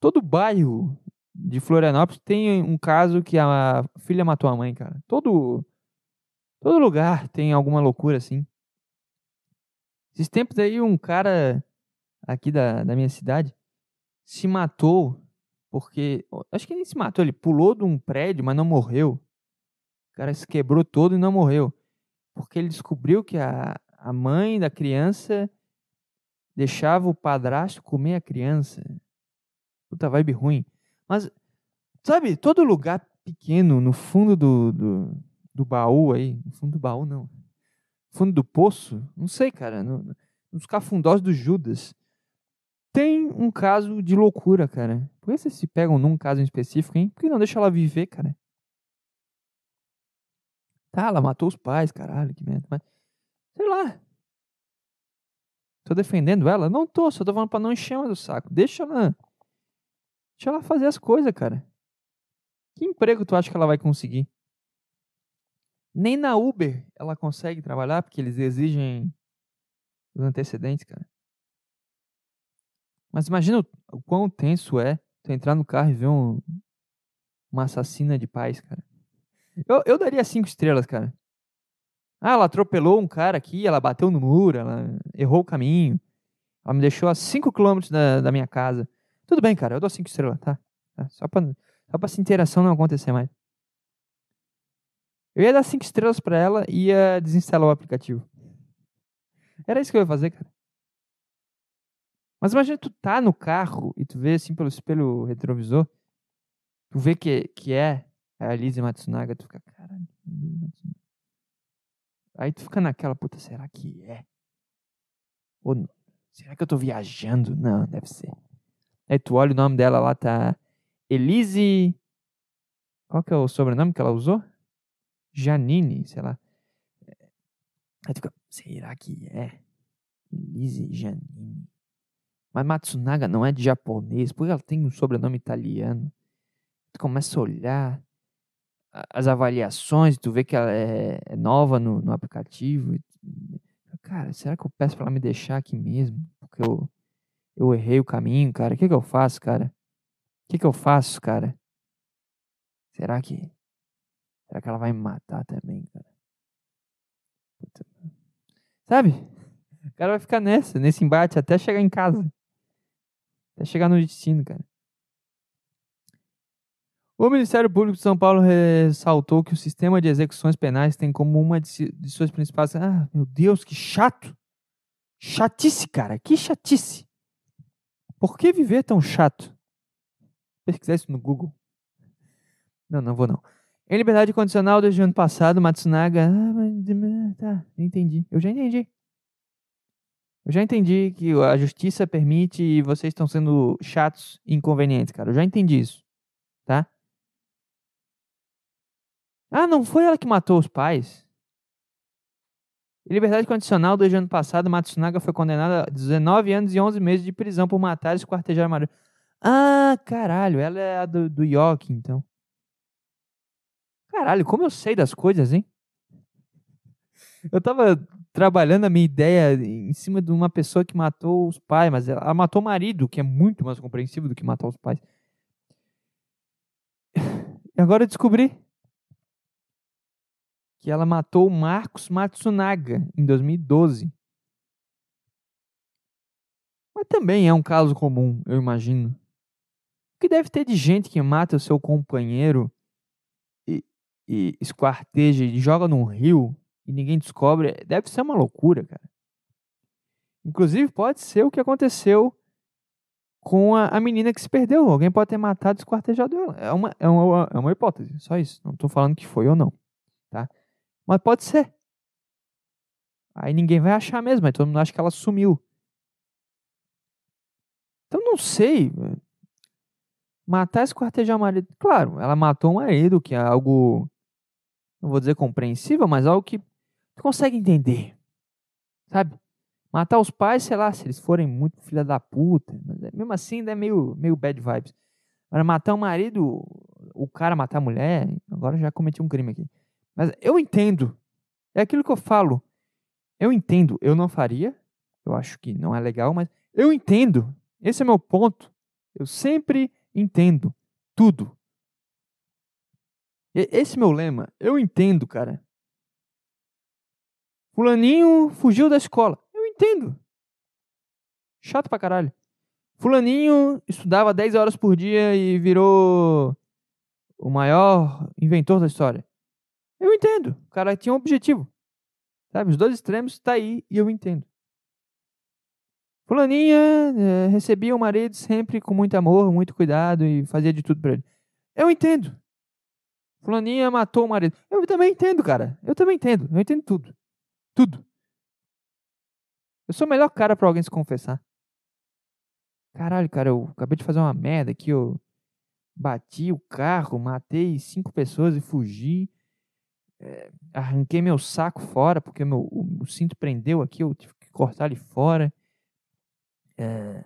Todo bairro de Florianópolis tem um caso que a filha matou a mãe, cara. Todo, todo lugar tem alguma loucura assim. Esses tempos aí, um cara aqui da, da minha cidade se matou porque. Acho que nem se matou, ele pulou de um prédio, mas não morreu. O cara se quebrou todo e não morreu. Porque ele descobriu que a, a mãe da criança deixava o padrasto comer a criança. Puta vibe ruim. Mas, sabe, todo lugar pequeno, no fundo do, do, do baú aí, no fundo do baú não, fundo do poço, não sei, cara, no, no- nos cafundós do Judas, tem um caso de loucura, cara. Por que vocês se pegam num caso em específico, hein? Por que não deixa ela viver, cara? Tá, ela matou os pais, caralho, que merda. Mas, sei lá. Tô defendendo ela? Não tô, só tô falando pra não encher ela do saco. Deixa ela. Deixa ela fazer as coisas, cara. Que emprego tu acha que ela vai conseguir? Nem na Uber ela consegue trabalhar porque eles exigem os antecedentes, cara. Mas imagina o, quão tenso é tu entrar no carro e ver um, uma assassina de pais, cara. Eu, eu daria cinco estrelas, cara. Ah, ela atropelou um cara aqui, ela bateu no muro, ela errou o caminho. Ela me deixou a 5 km da, da minha casa. Tudo bem, cara, eu dou 5 estrelas, tá? Tá, Só pra, só pra essa interação não acontecer mais. Eu ia dar 5 estrelas pra ela e ia desinstalar o aplicativo. Era isso que eu ia fazer, cara. Mas imagina tu tá no carro e tu vê assim pelo espelho retrovisor, tu vê que, que é a Lizzie Matsunaga, tu fica, caralho, Matsunaga. Aí tu fica naquela, puta, será que é? Ou será que eu tô viajando? Não, deve ser. Aí tu olha o nome dela lá, tá Elise. Qual que é o sobrenome que ela usou? Janine, sei lá. Aí tu fica, será que é? Elise Janine. Mas Matsunaga não é de japonês, porque ela tem um sobrenome italiano. Tu começa a olhar as avaliações, tu vê que ela é, é nova no, no aplicativo. Cara, será que eu peço pra ela me deixar aqui mesmo? Porque eu, eu errei o caminho, cara. O que, que eu faço, cara? O que, que eu faço, cara? Será que. Será que ela vai me matar também, cara? Puta. Sabe? O cara vai ficar nessa, nesse embate até chegar em casa. Até chegar no destino, cara. O Ministério Público de São Paulo ressaltou que o sistema de execuções penais tem como uma de suas principais. Ah, meu Deus, que chato! Chatice, cara, que chatice! Por que viver tão chato? Pesquisar isso no Google. Não, não vou não. Em liberdade condicional desde o ano passado, Matsunaga. Ah, mas, tá, entendi. Eu já entendi. Eu já entendi que a justiça permite e vocês estão sendo chatos e inconvenientes, cara. Eu já entendi isso. Tá? Ah, não foi ela que matou os pais? Em liberdade condicional, desde o ano passado, Matsunaga foi condenada a 19 anos e 11 meses de prisão por matar e esquartejar marido. Ah, caralho, ela é a do, do Yoki, então. Caralho, como eu sei das coisas, hein? Eu tava trabalhando a minha ideia em cima de uma pessoa que matou os pais, mas ela, matou o marido, que é muito mais compreensível do que matar os pais. (sighs) E agora eu descobri que ela matou Marcos Matsunaga em 2012. Mas também é um caso comum, eu imagino. O que deve ter de gente que mata o seu companheiro e, e esquarteja e joga num rio e ninguém descobre, deve ser uma loucura, cara. Inclusive, pode ser o que aconteceu com a, a menina que se perdeu. Alguém pode ter matado e esquartejado ela. É uma, é uma, é uma hipótese, só isso. Não estou falando que foi ou não? Mas pode ser. Aí ninguém vai achar mesmo, aí todo mundo acha que ela sumiu. não sei. Matar e esquartejar o marido. Claro, ela matou o marido, que é algo. Não vou dizer compreensível, mas algo que tu consegue entender. Sabe? Matar os pais, sei lá, se eles forem muito filha da puta. É, mesmo assim, ainda é meio, meio bad vibes. Agora, matar o marido, o cara matar a mulher, agora já cometi um crime aqui. Mas eu entendo. É aquilo que eu falo. Eu entendo. Eu não faria. Eu acho que não é legal, mas eu entendo. Esse é meu ponto. Eu sempre entendo tudo. Esse é meu lema. Eu entendo, cara. Fulaninho fugiu da escola. Eu entendo. Chato pra caralho. Fulaninho estudava 10 horas por dia e virou o maior inventor da história. Eu entendo. O cara tinha um objetivo. Sabe? Os dois extremos tá aí e eu entendo. Fulaninha é, recebia o marido sempre com muito amor, muito cuidado e fazia de tudo para ele. Eu entendo. Fulaninha matou o marido. Eu também entendo, cara. Eu também entendo. Eu entendo tudo. Tudo. Eu sou o melhor cara para alguém se confessar. Caralho, cara, eu acabei de fazer uma merda aqui. Eu bati o carro, matei cinco pessoas e fugi. Arranquei meu saco fora porque meu, o, o cinto prendeu aqui. Eu tive que cortar ele fora é,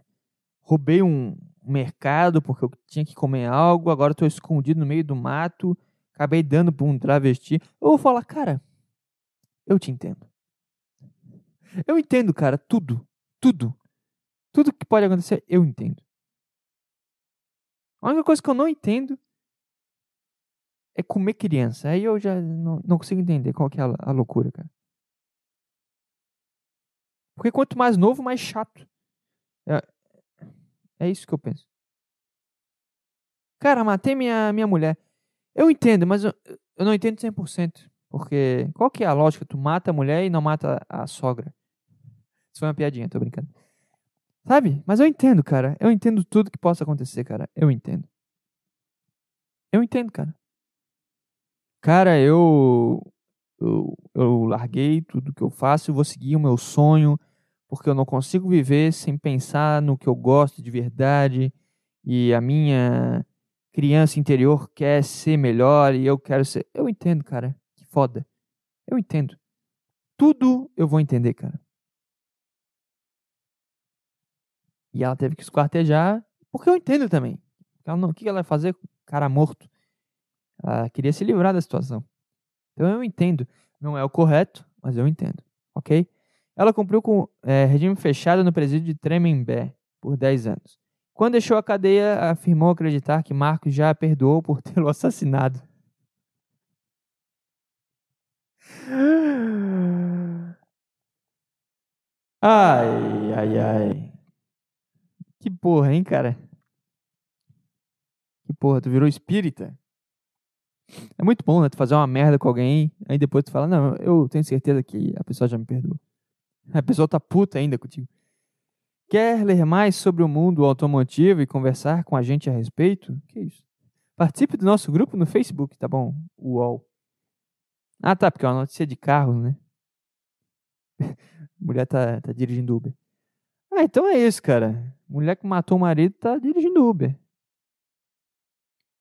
roubei um mercado porque eu tinha que comer algo, agora estou escondido no meio do mato, acabei dando para um travesti. Eu vou falar, cara, eu te entendo. Eu entendo, cara, tudo, tudo. Tudo que pode acontecer, eu entendo. A única coisa que eu não entendo é comer criança. Aí eu já não, não consigo entender qual que é a, a loucura, cara. Porque quanto mais novo, mais chato. É, é isso que eu penso. Cara, matei minha, minha mulher. Eu entendo, mas eu, eu não entendo 100%. Porque qual que é a lógica? Tu mata a mulher e não mata a sogra. Isso foi uma piadinha, tô brincando. Sabe? Mas eu entendo, cara. Eu entendo tudo que possa acontecer, cara. Eu entendo. Eu entendo, cara. Cara, eu, eu, eu larguei tudo que eu faço, eu vou seguir o meu sonho, porque eu não consigo viver sem pensar no que eu gosto de verdade e a minha criança interior quer ser melhor e eu quero ser. Eu entendo, cara. Que foda. Eu entendo. Tudo eu vou entender, cara. E ela teve que esquartejar, porque eu entendo também. Ela não, o que ela vai fazer cara morto? Ela queria se livrar da situação. Então eu entendo. Não é o correto, mas eu entendo. Ok? Ela cumpriu com é, regime fechado no presídio de Tremembé por 10 anos. Quando deixou a cadeia, afirmou acreditar que Marcos já a perdoou por tê-lo (laughs) assassinado. Ai, ai, ai. Que porra, hein, cara? Que porra, tu virou espírita? É muito bom, né? Tu fazer uma merda com alguém, aí depois tu fala, não, eu tenho certeza que a pessoa já me perdoou. A pessoa tá puta ainda contigo. Quer ler mais sobre o mundo automotivo e conversar com a gente a respeito? Que isso? Participe do nosso grupo no Facebook, tá bom? UOL. Ah, tá, porque é uma notícia de carro, né? (laughs) Mulher tá, tá dirigindo Uber. Ah, então é isso, cara. Mulher que matou o marido tá dirigindo Uber.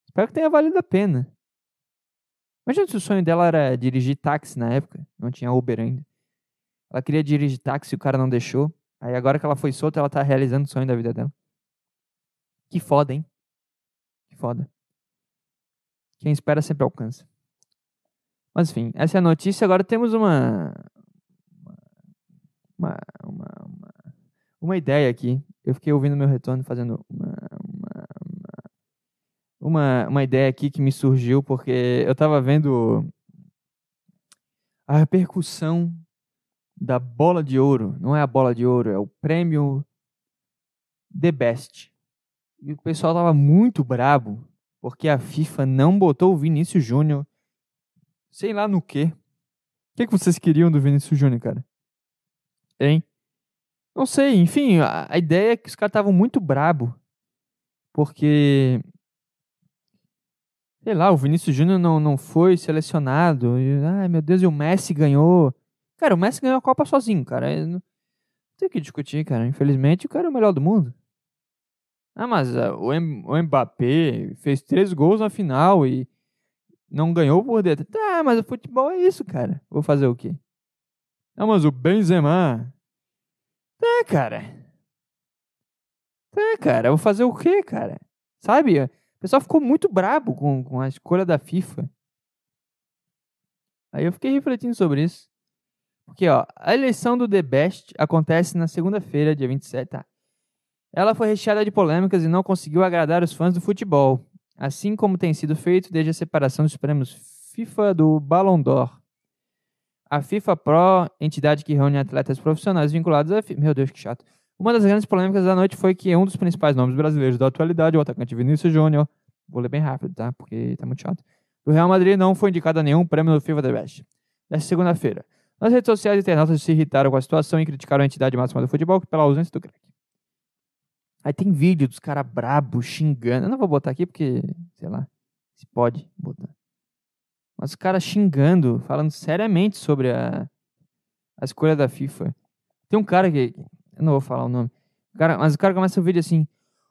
Espero que tenha valido a pena. Imagina se o sonho dela era dirigir táxi na época. Não tinha Uber ainda. Ela queria dirigir táxi e o cara não deixou. Aí agora que ela foi solta, ela tá realizando o sonho da vida dela. Que foda, hein? Que foda. Quem espera sempre alcança. Mas enfim, essa é a notícia. Agora temos uma. Uma, uma, uma, uma ideia aqui. Eu fiquei ouvindo meu retorno fazendo uma, uma, uma ideia aqui que me surgiu porque eu tava vendo a repercussão da bola de ouro. Não é a bola de ouro, é o prêmio The Best. E o pessoal tava muito brabo porque a FIFA não botou o Vinícius Júnior sei lá no quê. O que, que vocês queriam do Vinícius Júnior, cara? Hein? Não sei, enfim, a, a ideia é que os caras estavam muito brabo porque sei lá, o Vinícius Júnior não, não foi selecionado. E, ai, meu Deus, e o Messi ganhou. Cara, o Messi ganhou a Copa sozinho, cara. Não tem o que discutir, cara. Infelizmente, o cara é o melhor do mundo. Ah, mas ah, o, o Mbappé fez três gols na final e não ganhou por dentro. Tá, mas o futebol é isso, cara. Vou fazer o quê? Ah, mas o Benzema... Tá, cara. Tá, cara. Vou fazer o quê, cara? Sabe? Pessoal ficou muito brabo com, com a escolha da FIFA. Aí eu fiquei refletindo sobre isso. Porque, ó, a eleição do The Best acontece na segunda-feira, dia 27, tá? Ela foi recheada de polêmicas e não conseguiu agradar os fãs do futebol, assim como tem sido feito desde a separação dos prêmios FIFA do Ballon d'Or. A FIFA Pro, entidade que reúne atletas profissionais vinculados à FIFA. Meu Deus, que chato. Uma das grandes polêmicas da noite foi que um dos principais nomes brasileiros da atualidade, o atacante Vinícius Júnior, vou ler bem rápido, tá? Porque tá muito chato. Do Real Madrid não foi indicado a nenhum prêmio do FIFA The Best. Nesta segunda-feira. Nas redes sociais, internautas se irritaram com a situação e criticaram a entidade máxima do futebol pela ausência do craque. Aí tem vídeo dos caras brabos xingando. Eu não vou botar aqui porque, sei lá, se pode botar. Mas os caras xingando, falando seriamente sobre a, a escolha da FIFA. Tem um cara que. Eu não vou falar o nome. O cara, mas o cara começa o vídeo assim: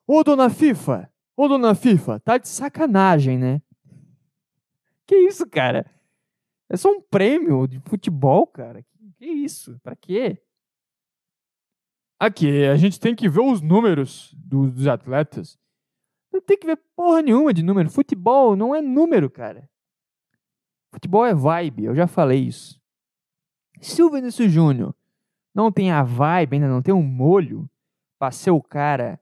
Ô dona FIFA! Ô dona FIFA! Tá de sacanagem, né? Que isso, cara? É só um prêmio de futebol, cara. Que, isso? Pra quê? Aqui, a gente tem que ver os números dos, dos atletas. Não tem que ver porra nenhuma de número. Futebol não é número, cara. Futebol é vibe, eu já falei isso. Se o Vinícius Júnior não tem a vibe, ainda não tem um molho pra ser o cara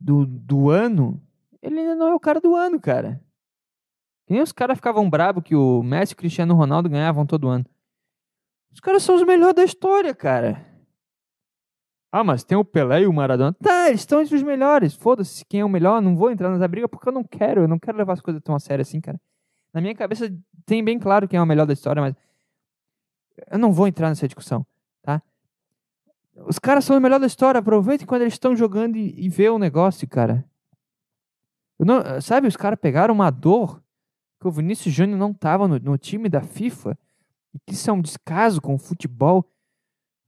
do, do ano, ele ainda não é o cara do ano, cara. Que nem os caras ficavam bravos que o Messi e o Cristiano Ronaldo ganhavam todo ano. Os caras são os melhores da história, cara. Ah, mas tem o Pelé e o Maradona. Tá, eles estão entre os melhores. Foda-se quem é o melhor. Não vou entrar nessa briga porque eu não quero. Eu não quero levar as coisas tão a sério assim, cara. Na minha cabeça tem bem claro quem é o melhor da história, mas eu não vou entrar nessa discussão, tá? Os caras são o melhor da história. Aproveitem quando eles estão jogando e, e vê o negócio, cara. Não- sabe, os caras pegaram uma dor que o Vinícius Júnior não tava no, no time da FIFA e que isso é um descaso com o futebol.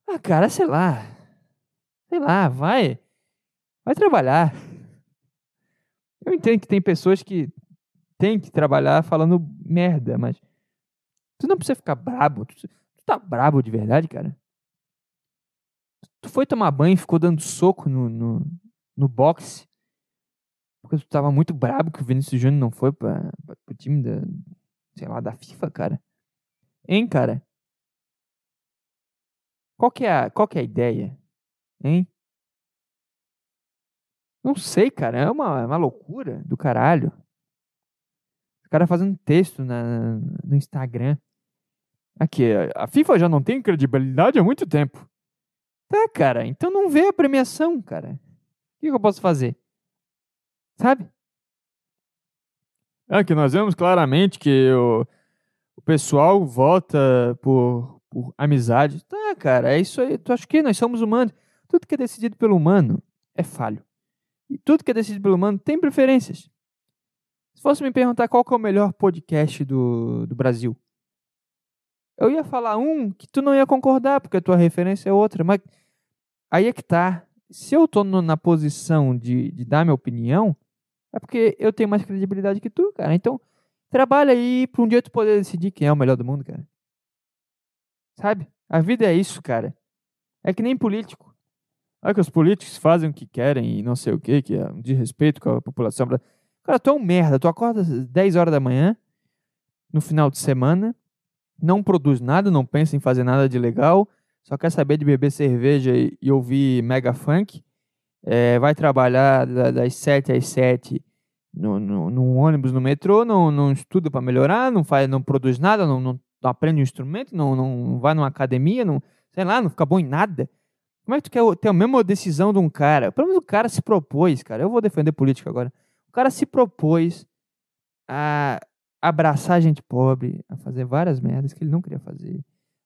Ah, cara, sei lá. Sei lá, vai. Vai trabalhar. Eu entendo que tem pessoas que têm que trabalhar falando merda, mas tu não precisa ficar brabo. Tu, tu tá brabo de verdade, cara? Tu foi tomar banho e ficou dando soco no, no, no boxe porque tu tava muito brabo que o Vinícius Júnior não foi pra, pra, pro time da, sei lá, da FIFA, cara. Hein, cara? Qual que é a, qual que é a ideia? Hein? Não sei, cara. É uma, é uma loucura do caralho. O cara fazendo texto na, no Instagram. Aqui, a FIFA já não tem credibilidade há muito tempo. Tá, cara. Então não vê a premiação, cara. O que eu posso fazer? Sabe? É que nós vemos claramente que o, o pessoal vota por, por amizade. Tá, cara, é isso aí. Tu acha que nós somos humanos? Tudo que é decidido pelo humano é falho. E tudo que é decidido pelo humano tem preferências. Se fosse me perguntar qual que é o melhor podcast do, do Brasil, eu ia falar um que tu não ia concordar, porque a tua referência é outra. Mas aí é que tá. Se eu tô no- na posição de, de dar minha opinião, é porque eu tenho mais credibilidade que tu, cara. Então, trabalha aí pra um dia tu poder decidir quem é o melhor do mundo, cara. Sabe? A vida é isso, cara. É que nem político. Olha que os políticos fazem o que querem e não sei o que, que é um desrespeito com a população. Cara, tu é um merda. Tu acorda às 10 horas da manhã, no final de semana, não produz nada, não pensa em fazer nada de legal, só quer saber de beber cerveja e, ouvir mega funk. É, vai trabalhar da- das 7 às 7 no, no, num ônibus no metrô, não, não estuda para melhorar, não faz, não produz nada, não, não, não aprende um instrumento, não, não vai numa academia, não, sei lá, não fica bom em nada. Como é que tu quer ter a mesma decisão de um cara? Pelo menos o cara se propôs, cara. Eu vou defender política agora. O cara se propôs a abraçar gente pobre, a fazer várias merdas que ele não queria fazer,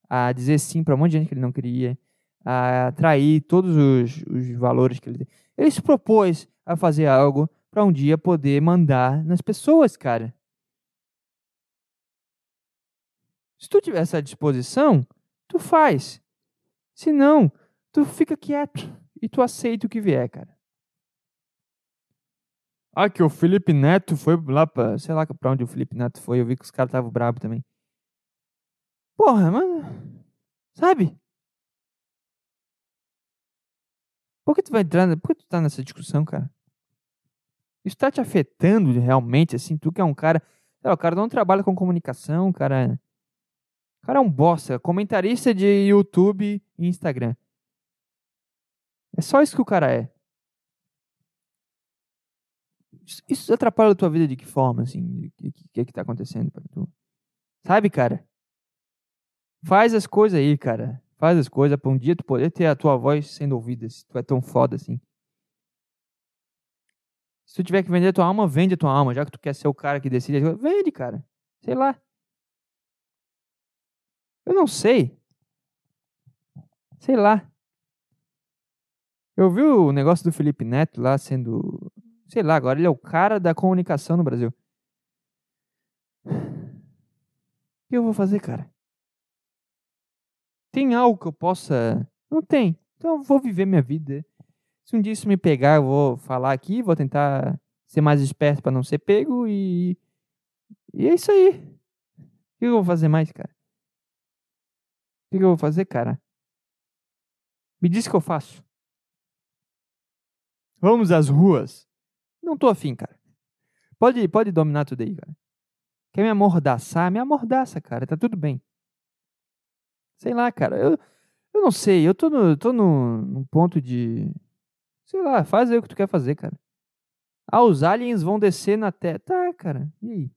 a dizer sim para um monte de gente que ele não queria, a atrair todos os, os valores que ele tem. Ele se propôs a fazer algo para um dia poder mandar nas pessoas, cara. Se tu tiver essa disposição, tu faz. Se não, tu fica quieto e tu aceita o que vier, cara. Ah, que o Felipe Neto foi lá pra. Sei lá pra onde o Felipe Neto foi. Eu vi que os caras estavam bravos também. Porra, mano. Sabe? Por que tu vai entrar. Por que tu tá nessa discussão, cara? Isso tá te afetando realmente, assim? Tu que é um cara. Lá, o cara não trabalha com comunicação, cara. O cara é um bosta. Comentarista de YouTube e Instagram. É só isso que o cara é. Isso- Isso atrapalha a tua vida de que forma, assim? O que, que, que tá acontecendo pra tu? Sabe, cara? Faz as coisas aí, cara. Faz as coisas pra um dia tu poder ter a tua voz sendo ouvida, se tu é tão foda assim. Se tu tiver que vender a tua alma, vende a tua alma, já que tu quer ser o cara que decide. Vende, cara. Sei lá. Eu não sei. Sei lá. Eu vi o negócio do Felipe Neto lá sendo. Sei lá, agora ele é o cara da comunicação no Brasil. O que eu vou fazer, cara? Tem algo que eu possa. Não tem. Então eu vou viver minha vida. Se um dia isso me pegar, eu vou falar aqui, vou tentar ser mais esperto pra não ser pego e. E é isso aí. O que eu vou fazer mais, cara? O que eu vou fazer, cara? Me diz o que eu faço. Vamos às ruas. Não tô afim, cara. Pode, pode dominar tudo aí, cara. Quer me amordaçar? Me amordaça, cara. Tá tudo bem. Sei lá, cara. Eu, eu não sei. Eu tô, no, tô no, num ponto de. Sei lá, faz aí o que tu quer fazer, cara. Ah, os aliens vão descer na Terra. Tá, cara. E aí?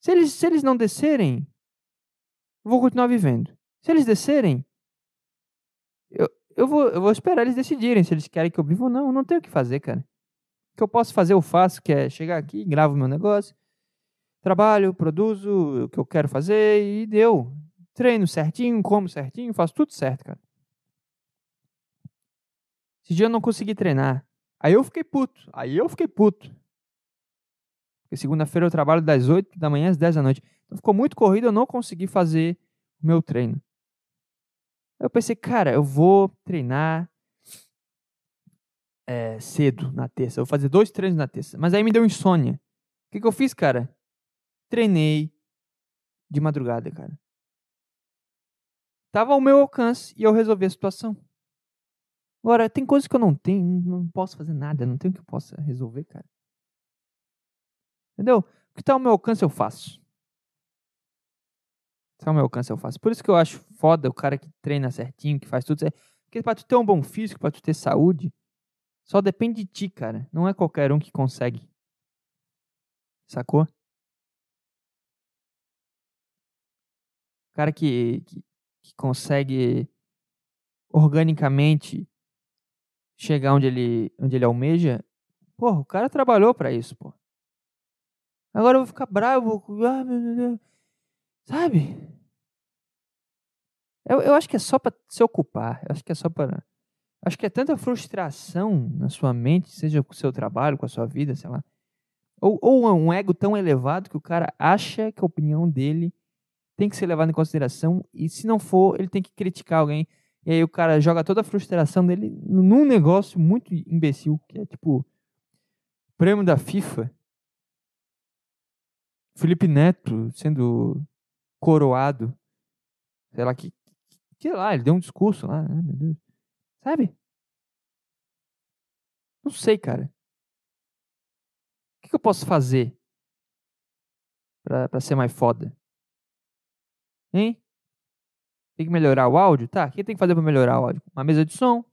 Se eles, se eles não descerem, eu vou continuar vivendo. Se eles descerem, eu, eu, vou, eu vou esperar eles decidirem se eles querem que eu viva ou não. Eu não tenho o que fazer, cara. O que eu posso fazer, eu faço, que é chegar aqui, gravo meu negócio, trabalho, produzo o que eu quero fazer e deu. Treino certinho, como certinho, faço tudo certo, cara. Esse dia eu não consegui treinar. Aí eu fiquei puto. Aí eu fiquei puto. Porque segunda-feira eu trabalho das 8 da manhã às 10 da noite. Então ficou muito corrido, eu não consegui fazer o meu treino. Eu pensei, cara, eu vou treinar é, cedo na terça. Eu vou fazer dois treinos na terça. Mas aí me deu insônia. O que, que eu fiz, cara? Treinei de madrugada, cara. Tava ao meu alcance e eu resolvi a situação. Agora, tem coisas que eu não tenho, não posso fazer nada, não tenho o que eu possa resolver, cara. Entendeu? O que tá ao meu alcance eu faço. Tá ao meu alcance eu faço. Por isso que eu acho foda o cara que treina certinho, que faz tudo certo. Porque pra tu ter um bom físico, pra tu ter saúde, só depende de ti, cara. Não é qualquer um que consegue. Sacou? Cara que, que, que consegue organicamente chegar onde ele, onde ele almeja, porra, o cara trabalhou pra isso, pô. Agora eu vou ficar bravo, ah, meu Deus. sabe? Eu, eu acho que é só pra se ocupar, eu acho que é só para Acho que é tanta frustração na sua mente, seja com o seu trabalho, com a sua vida, sei lá. Ou, ou um ego tão elevado que o cara acha que a opinião dele tem que ser levada em consideração e se não for, ele tem que criticar alguém. E aí o cara joga toda a frustração dele num negócio muito imbecil, que é tipo prêmio da FIFA. Felipe Neto sendo coroado. Sei lá que sei lá, ele deu um discurso lá, ah, meu Deus. Sabe? Não sei, cara. O que, que eu posso fazer pra, pra ser mais foda? Hein? Tem que melhorar o áudio? Tá, o que tem que fazer pra melhorar o áudio? Uma mesa de som,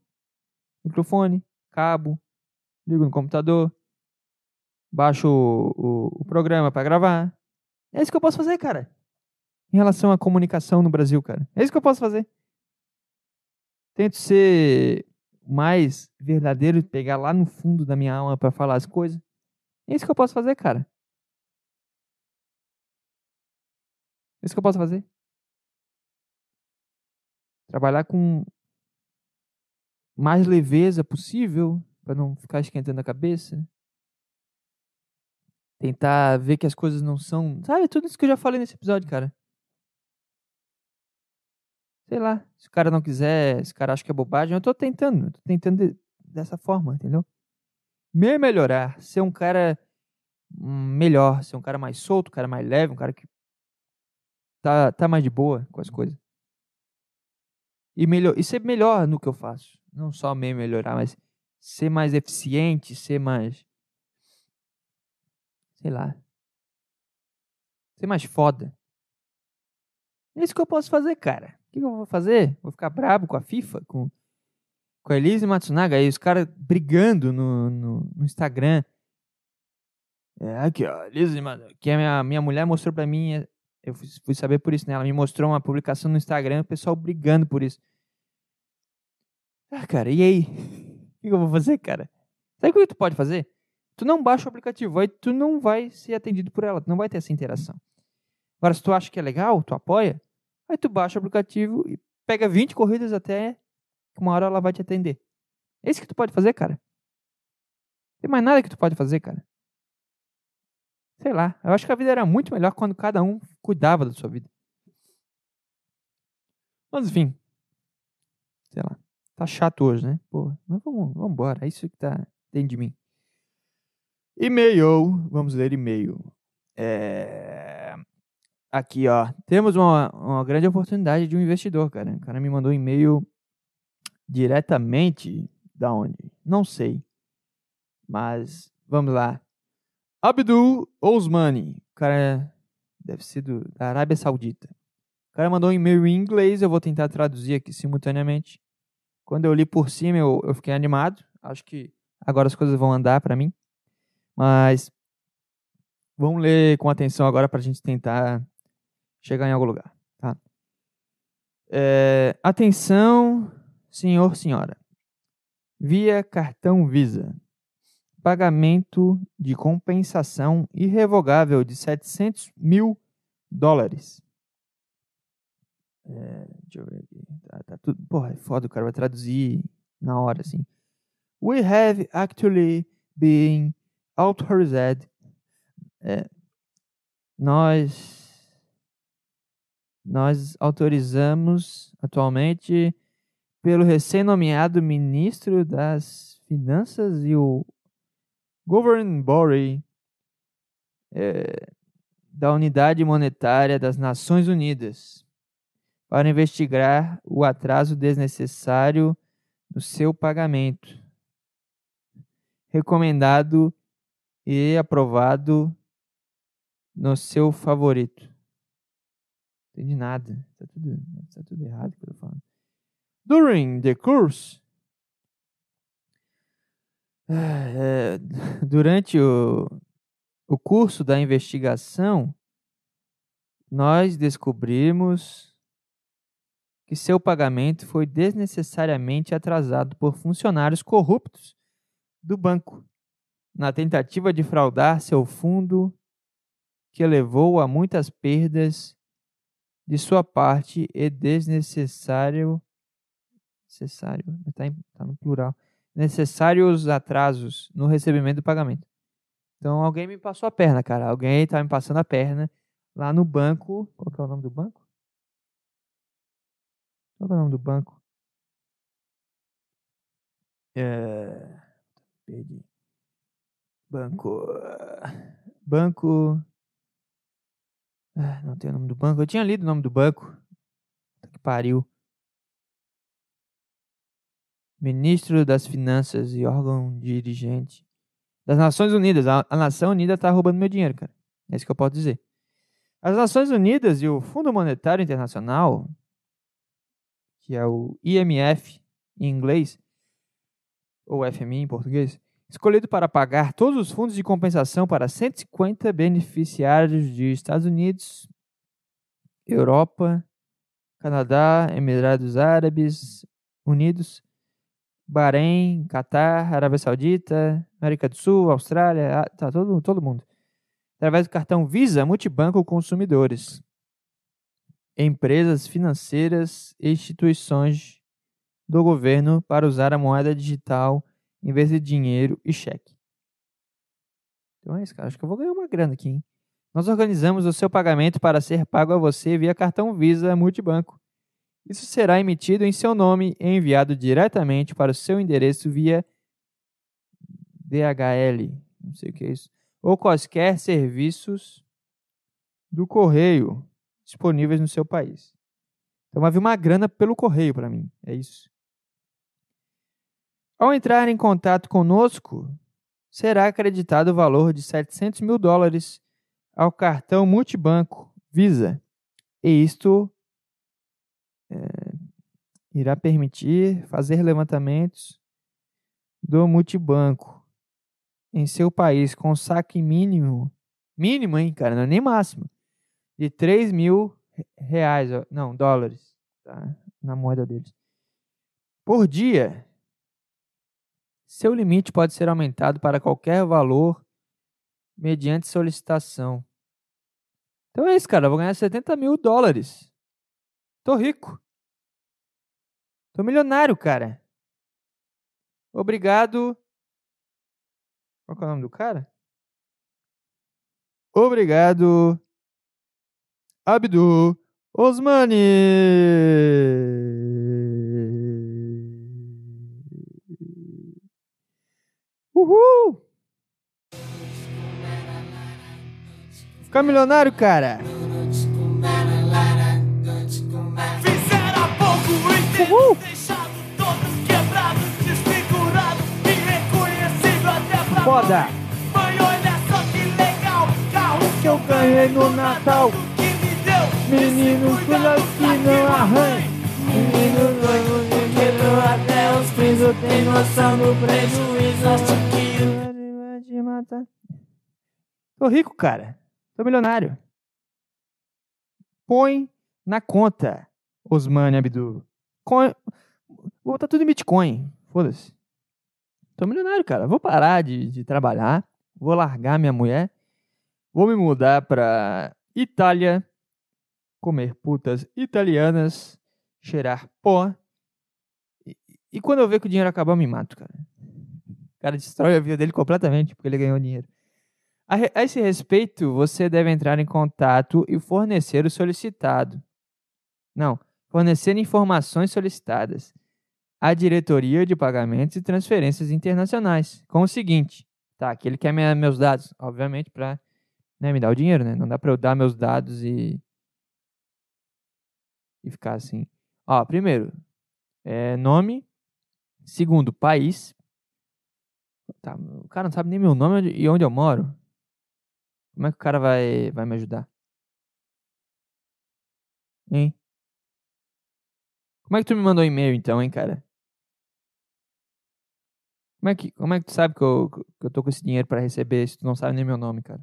microfone, cabo, ligo no computador, baixo o, o, o programa pra gravar. É isso que eu posso fazer, cara. Em relação à comunicação no Brasil, cara. É isso que eu posso fazer. Tento ser mais verdadeiro e pegar lá no fundo da minha alma pra falar as coisas. É isso que eu posso fazer, cara. É isso que eu posso fazer. Trabalhar com mais leveza possível para não ficar esquentando a cabeça. Tentar ver que as coisas não são, sabe, tudo isso que eu já falei nesse episódio, cara. Sei lá, se o cara não quiser, se o cara acha que é bobagem, eu tô tentando, eu tô tentando de- dessa forma, entendeu? me melhorar, ser um cara hum, melhor, ser um cara mais solto, um cara mais leve, um cara que tá, tá mais de boa com as coisas. E, melhor, e ser melhor no que eu faço. Não só me melhorar, mas ser mais eficiente, ser mais. Sei lá. Ser mais foda. É isso que eu posso fazer, cara. O que eu vou fazer? Vou ficar brabo com a FIFA, com, com a Elise Matsunaga, aí os caras brigando no, no, no, Instagram. É, aqui, ó, Elise, que a minha, minha mulher mostrou pra mim, eu fui, saber por isso, né? Ela me mostrou uma publicação no Instagram, o pessoal brigando por isso. Ah, cara, e aí? (laughs) O que eu vou fazer, cara? Sabe o que tu pode fazer? Tu não baixa o aplicativo, aí tu não vai ser atendido por ela, tu não vai ter essa interação. Agora, se tu acha que é legal, tu apoia, aí tu baixa o aplicativo e pega 20 corridas até uma hora ela vai te atender. É isso que tu pode fazer, cara. Não tem mais nada que tu pode fazer, cara. Sei lá, eu acho que a vida era muito melhor quando cada um cuidava da sua vida. Mas enfim, sei lá. Tá chato hoje, né? Pô, mas vamos, vamos embora. É isso que tá dentro de mim. E-mail. Vamos ler e-mail. É... Aqui, ó. Temos uma, uma grande oportunidade de um investidor, cara. O cara me mandou um e-mail diretamente da onde? Não sei. Mas vamos lá. Abdul Osmani. O cara deve ser do, da Arábia Saudita. O cara mandou um e-mail em inglês. Eu vou tentar traduzir aqui simultaneamente. Quando eu li por cima, eu, eu fiquei animado. Acho que agora as coisas vão andar para mim. Mas vamos ler com atenção agora para a gente tentar chegar em algum lugar. Tá? É, atenção, senhor, senhora. Via cartão Visa. Pagamento de compensação irrevogável de 700 mil dólares. É, deixa eu ver aqui. Tá, tá, tudo. Porra, é foda, o cara vai traduzir na hora, assim. We have actually been authorized. É, nós. Nós autorizamos atualmente pelo recém-nomeado ministro das Finanças e o Governing Body é, da Unidade Monetária das Nações Unidas para investigar o atraso desnecessário no seu pagamento. Recomendado e aprovado no seu favorito. Não entendi nada. Está tudo, tá tudo errado que eu tô falando. During the course. É, durante o, o curso da investigação, nós descobrimos que seu pagamento foi desnecessariamente atrasado por funcionários corruptos do banco, na tentativa de fraudar seu fundo, que levou a muitas perdas de sua parte e desnecessário necessário, está tá no plural, necessários atrasos no recebimento do pagamento. Então alguém me passou a perna, cara. Alguém está me passando a perna lá no banco. Qual que é o nome do banco? Qual é o nome do banco? É... Perdi. Banco. Banco. Ah, não tem o nome do banco. Eu tinha lido o nome do banco. Que pariu. Ministro das Finanças e órgão dirigente das Nações Unidas. A, a Nação Unida está roubando meu dinheiro, cara. É isso que eu posso dizer. As Nações Unidas e o Fundo Monetário Internacional que é o IMF em inglês, ou FMI em português, escolhido para pagar todos os fundos de compensação para 150 beneficiários de Estados Unidos, Europa, Canadá, Emirados Árabes Unidos, Bahrein, Catar, Arábia Saudita, América do Sul, Austrália, tá todo, todo mundo. Através do cartão Visa Multibanco Consumidores empresas financeiras e instituições do governo para usar a moeda digital em vez de dinheiro e cheque. Então é isso, cara. Acho que eu vou ganhar uma grana aqui, hein? Nós organizamos o seu pagamento para ser pago a você via cartão Visa Multibanco. Isso será emitido em seu nome e enviado diretamente para o seu endereço via DHL, não sei o que é isso, ou quaisquer serviços do correio disponíveis no seu país. Então vai vir uma grana pelo correio para mim, é isso. Ao entrar em contato conosco, será acreditado o valor de 700 mil dólares ao cartão multibanco Visa. E isto é, irá permitir fazer levantamentos do multibanco em seu país com saque mínimo, mínimo, hein, cara, não é nem máximo, de 3 mil reais, não, dólares, tá? na moeda deles, por dia. Seu limite pode ser aumentado para qualquer valor mediante solicitação. Então é isso, cara. Eu vou ganhar 70 mil dólares. Tô rico. Tô milionário, cara. Obrigado. Qual é o nome do cara? Obrigado. Abdu Osmani. Uhul! Ficar milionário, cara. Uhul. Foda. mãe. Olha só que legal, carro Que eu ganhei no Natal. que me deu. Menino, cuida que não arranha. Menino, doido, quebrou até os pisos. Tem noção do prejuízo. Acho que te matar. Tô rico, cara. Tô milionário. Põe na conta, Osmane Abdu. Coin... Vou botar tudo em Bitcoin. Foda-se. Tô milionário, cara. Vou parar de, de trabalhar. Vou largar minha mulher. Vou me mudar pra Itália. Comer putas italianas. Cheirar pó. E, e quando eu ver que o dinheiro acabar, eu me mato, cara. O cara destrói a vida dele completamente porque ele ganhou dinheiro. A esse respeito, você deve entrar em contato e fornecer o solicitado. Não, fornecer informações solicitadas à diretoria de pagamentos e transferências internacionais. Com o seguinte, tá? Que ele quer meus dados, obviamente, para me dar o dinheiro, né? Não dá para eu dar meus dados e e ficar assim. Ó, primeiro, é nome. Segundo, país. Tá, o cara não sabe nem meu nome e onde eu moro. Como é que o cara vai, vai me ajudar? Hein? Como é que tu me mandou e-mail então, hein, cara? Como é que, como é que tu sabe que eu, que eu tô com esse dinheiro pra receber se tu não sabe nem meu nome, cara?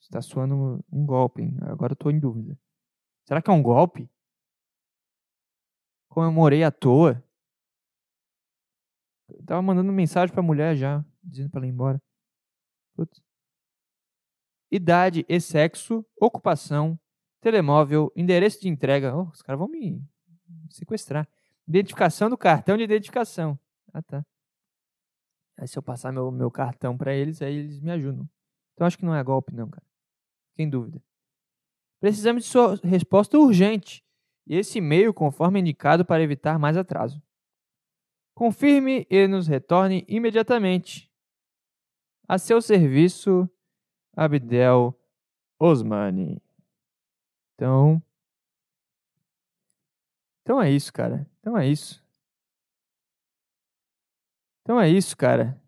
Isso tá soando um golpe, hein? Agora eu tô em dúvida. Será que é um golpe? Comemorei à toa? Eu tava mandando mensagem pra mulher já, dizendo pra ela ir embora. Putz. Idade e sexo, ocupação, telemóvel, endereço de entrega. Oh, os caras vão me sequestrar. Identificação do cartão de identificação. Ah, tá. Aí se eu passar meu, meu cartão pra eles, aí eles me ajudam. Então acho que não é golpe, não, cara. Fiquei em dúvida. Precisamos de sua resposta urgente. E esse e-mail conforme indicado para evitar mais atraso. Confirme e nos retorne imediatamente. A seu serviço, Abdel Osmani. Então. Então é isso, cara. Então é isso. Então é isso, cara.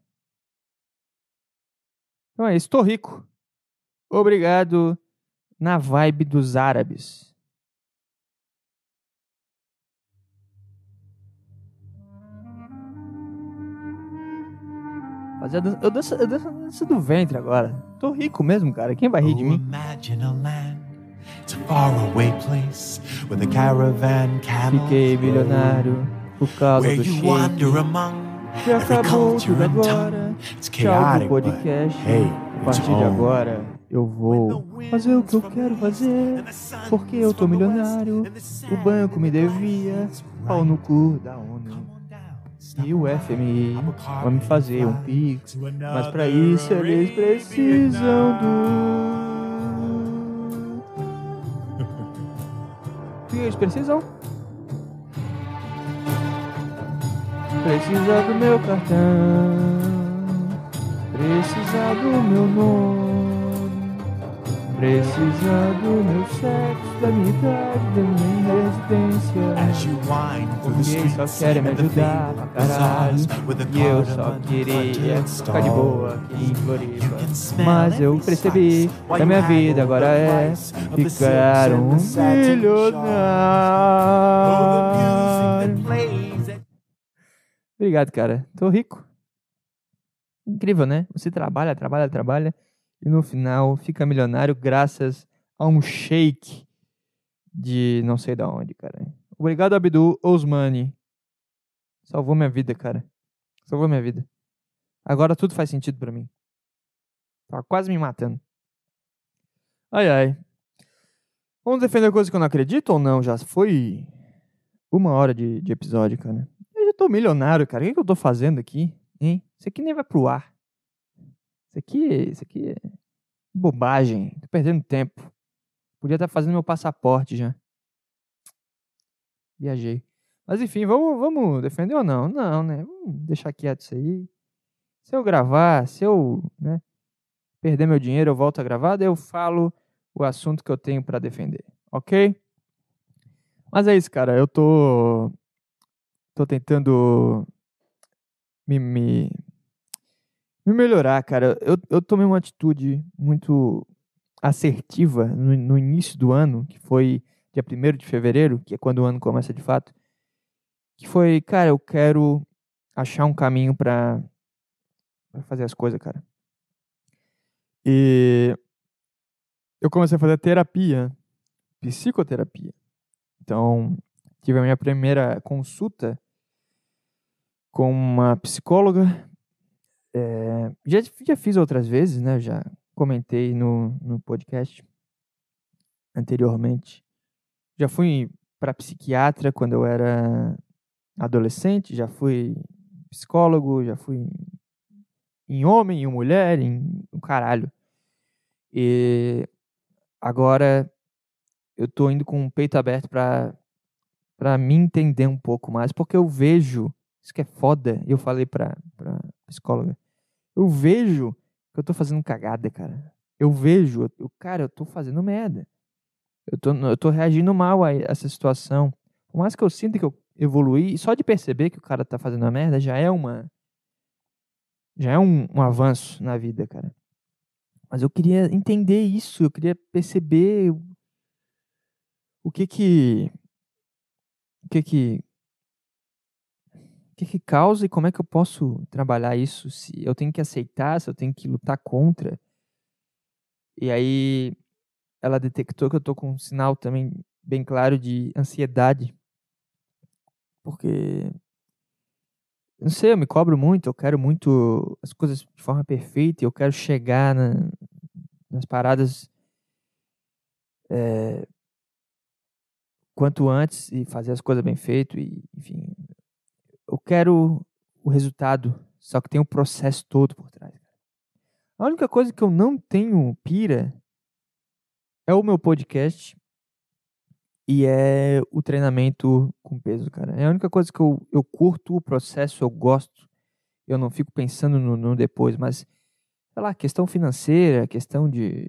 Então é isso. Tô rico. Obrigado. Na vibe dos árabes. Dança, eu danço, eu danço a dança do ventre agora. Tô rico mesmo, cara. Quem vai rir de mim? Fiquei milionário por causa do among Já acabou tudo agora. Tchau podcast. A partir de agora eu vou fazer o que eu quero fazer. Porque eu tô milionário. O banco me devia. Pau no cu da ONU. E o FMI vai me fazer um pix. Mas pra isso eles precisam do. Eles precisam? Precisa do meu cartão. Precisa do meu nome. Precisa do meu sexo, da minha idade, da minha residência. As you wind through the Ninguém só streets quer me ajudar pra caralho. E eu só queria ficar de boa aqui em Floripa. Mas eu percebi que a minha vida agora é ficar um milionário. Obrigado, cara. Tô rico. Incrível, né? Você trabalha, trabalha, trabalha e no final fica milionário graças a um shake de não sei da onde, cara. Obrigado, Abdul Osmani. Salvou minha vida, cara. Salvou minha vida. Agora tudo faz sentido pra mim. Tá quase me matando. Ai, ai. Vamos defender coisa que eu não acredito ou não? Já foi uma hora de, de episódio, cara. Eu já tô milionário, cara. O que, que eu tô fazendo aqui? Hein? Isso aqui nem vai pro ar. Isso aqui, isso aqui é bobagem. Tô perdendo tempo. Podia estar fazendo meu passaporte já. Viajei. Mas enfim, vamos, vamos defender ou não? Não, né? Vamos deixar quieto isso aí. Se eu gravar, se eu né, perder meu dinheiro, eu volto a gravar, daí eu falo o assunto que eu tenho pra defender. Ok? Mas é isso, cara. Eu tô. Tô tentando me, me, me melhorar, cara. Eu, eu tomei uma atitude muito assertiva no, no início do ano, que foi dia 1 de fevereiro, que é quando o ano começa de fato. Que foi, cara, eu quero achar um caminho pra fazer as coisas, cara. E eu comecei a fazer terapia, psicoterapia. Então, tive a minha primeira consulta com uma psicóloga. É, já, já fiz outras vezes, né? Já comentei no, no podcast anteriormente. Já fui para psiquiatra quando eu era adolescente, já fui psicólogo, já fui em homem, em mulher, em um caralho. E agora eu tô indo com o peito aberto para para me entender um pouco mais, porque eu vejo, isso que é foda, eu falei pra, pra psicóloga, eu vejo que eu tô fazendo cagada, cara. Eu vejo, eu, cara, eu tô fazendo merda. Eu tô, eu tô reagindo mal a essa situação. Por mais que eu sinta que eu evoluí, só de perceber que o cara tá fazendo a merda já é uma. Já é um, um avanço na vida, cara. Mas eu queria entender isso, eu queria perceber o que que. O que que. Que que causa e como é que eu posso trabalhar isso? Se eu tenho que aceitar, se eu tenho que lutar contra. E aí ela detectou que eu tô com um sinal também bem claro de ansiedade. Porque não sei, eu me cobro muito, eu quero muito as coisas de forma perfeita, eu quero chegar na- nas paradas é, quanto antes e fazer as coisas bem feito e enfim, eu quero o resultado, só que tem o processo todo por trás. A única coisa que eu não tenho pira é o meu podcast e é o treinamento com peso, cara. É a única coisa que eu, eu curto o processo, eu gosto. Eu não fico pensando no, no depois, mas, sei lá, questão financeira, questão de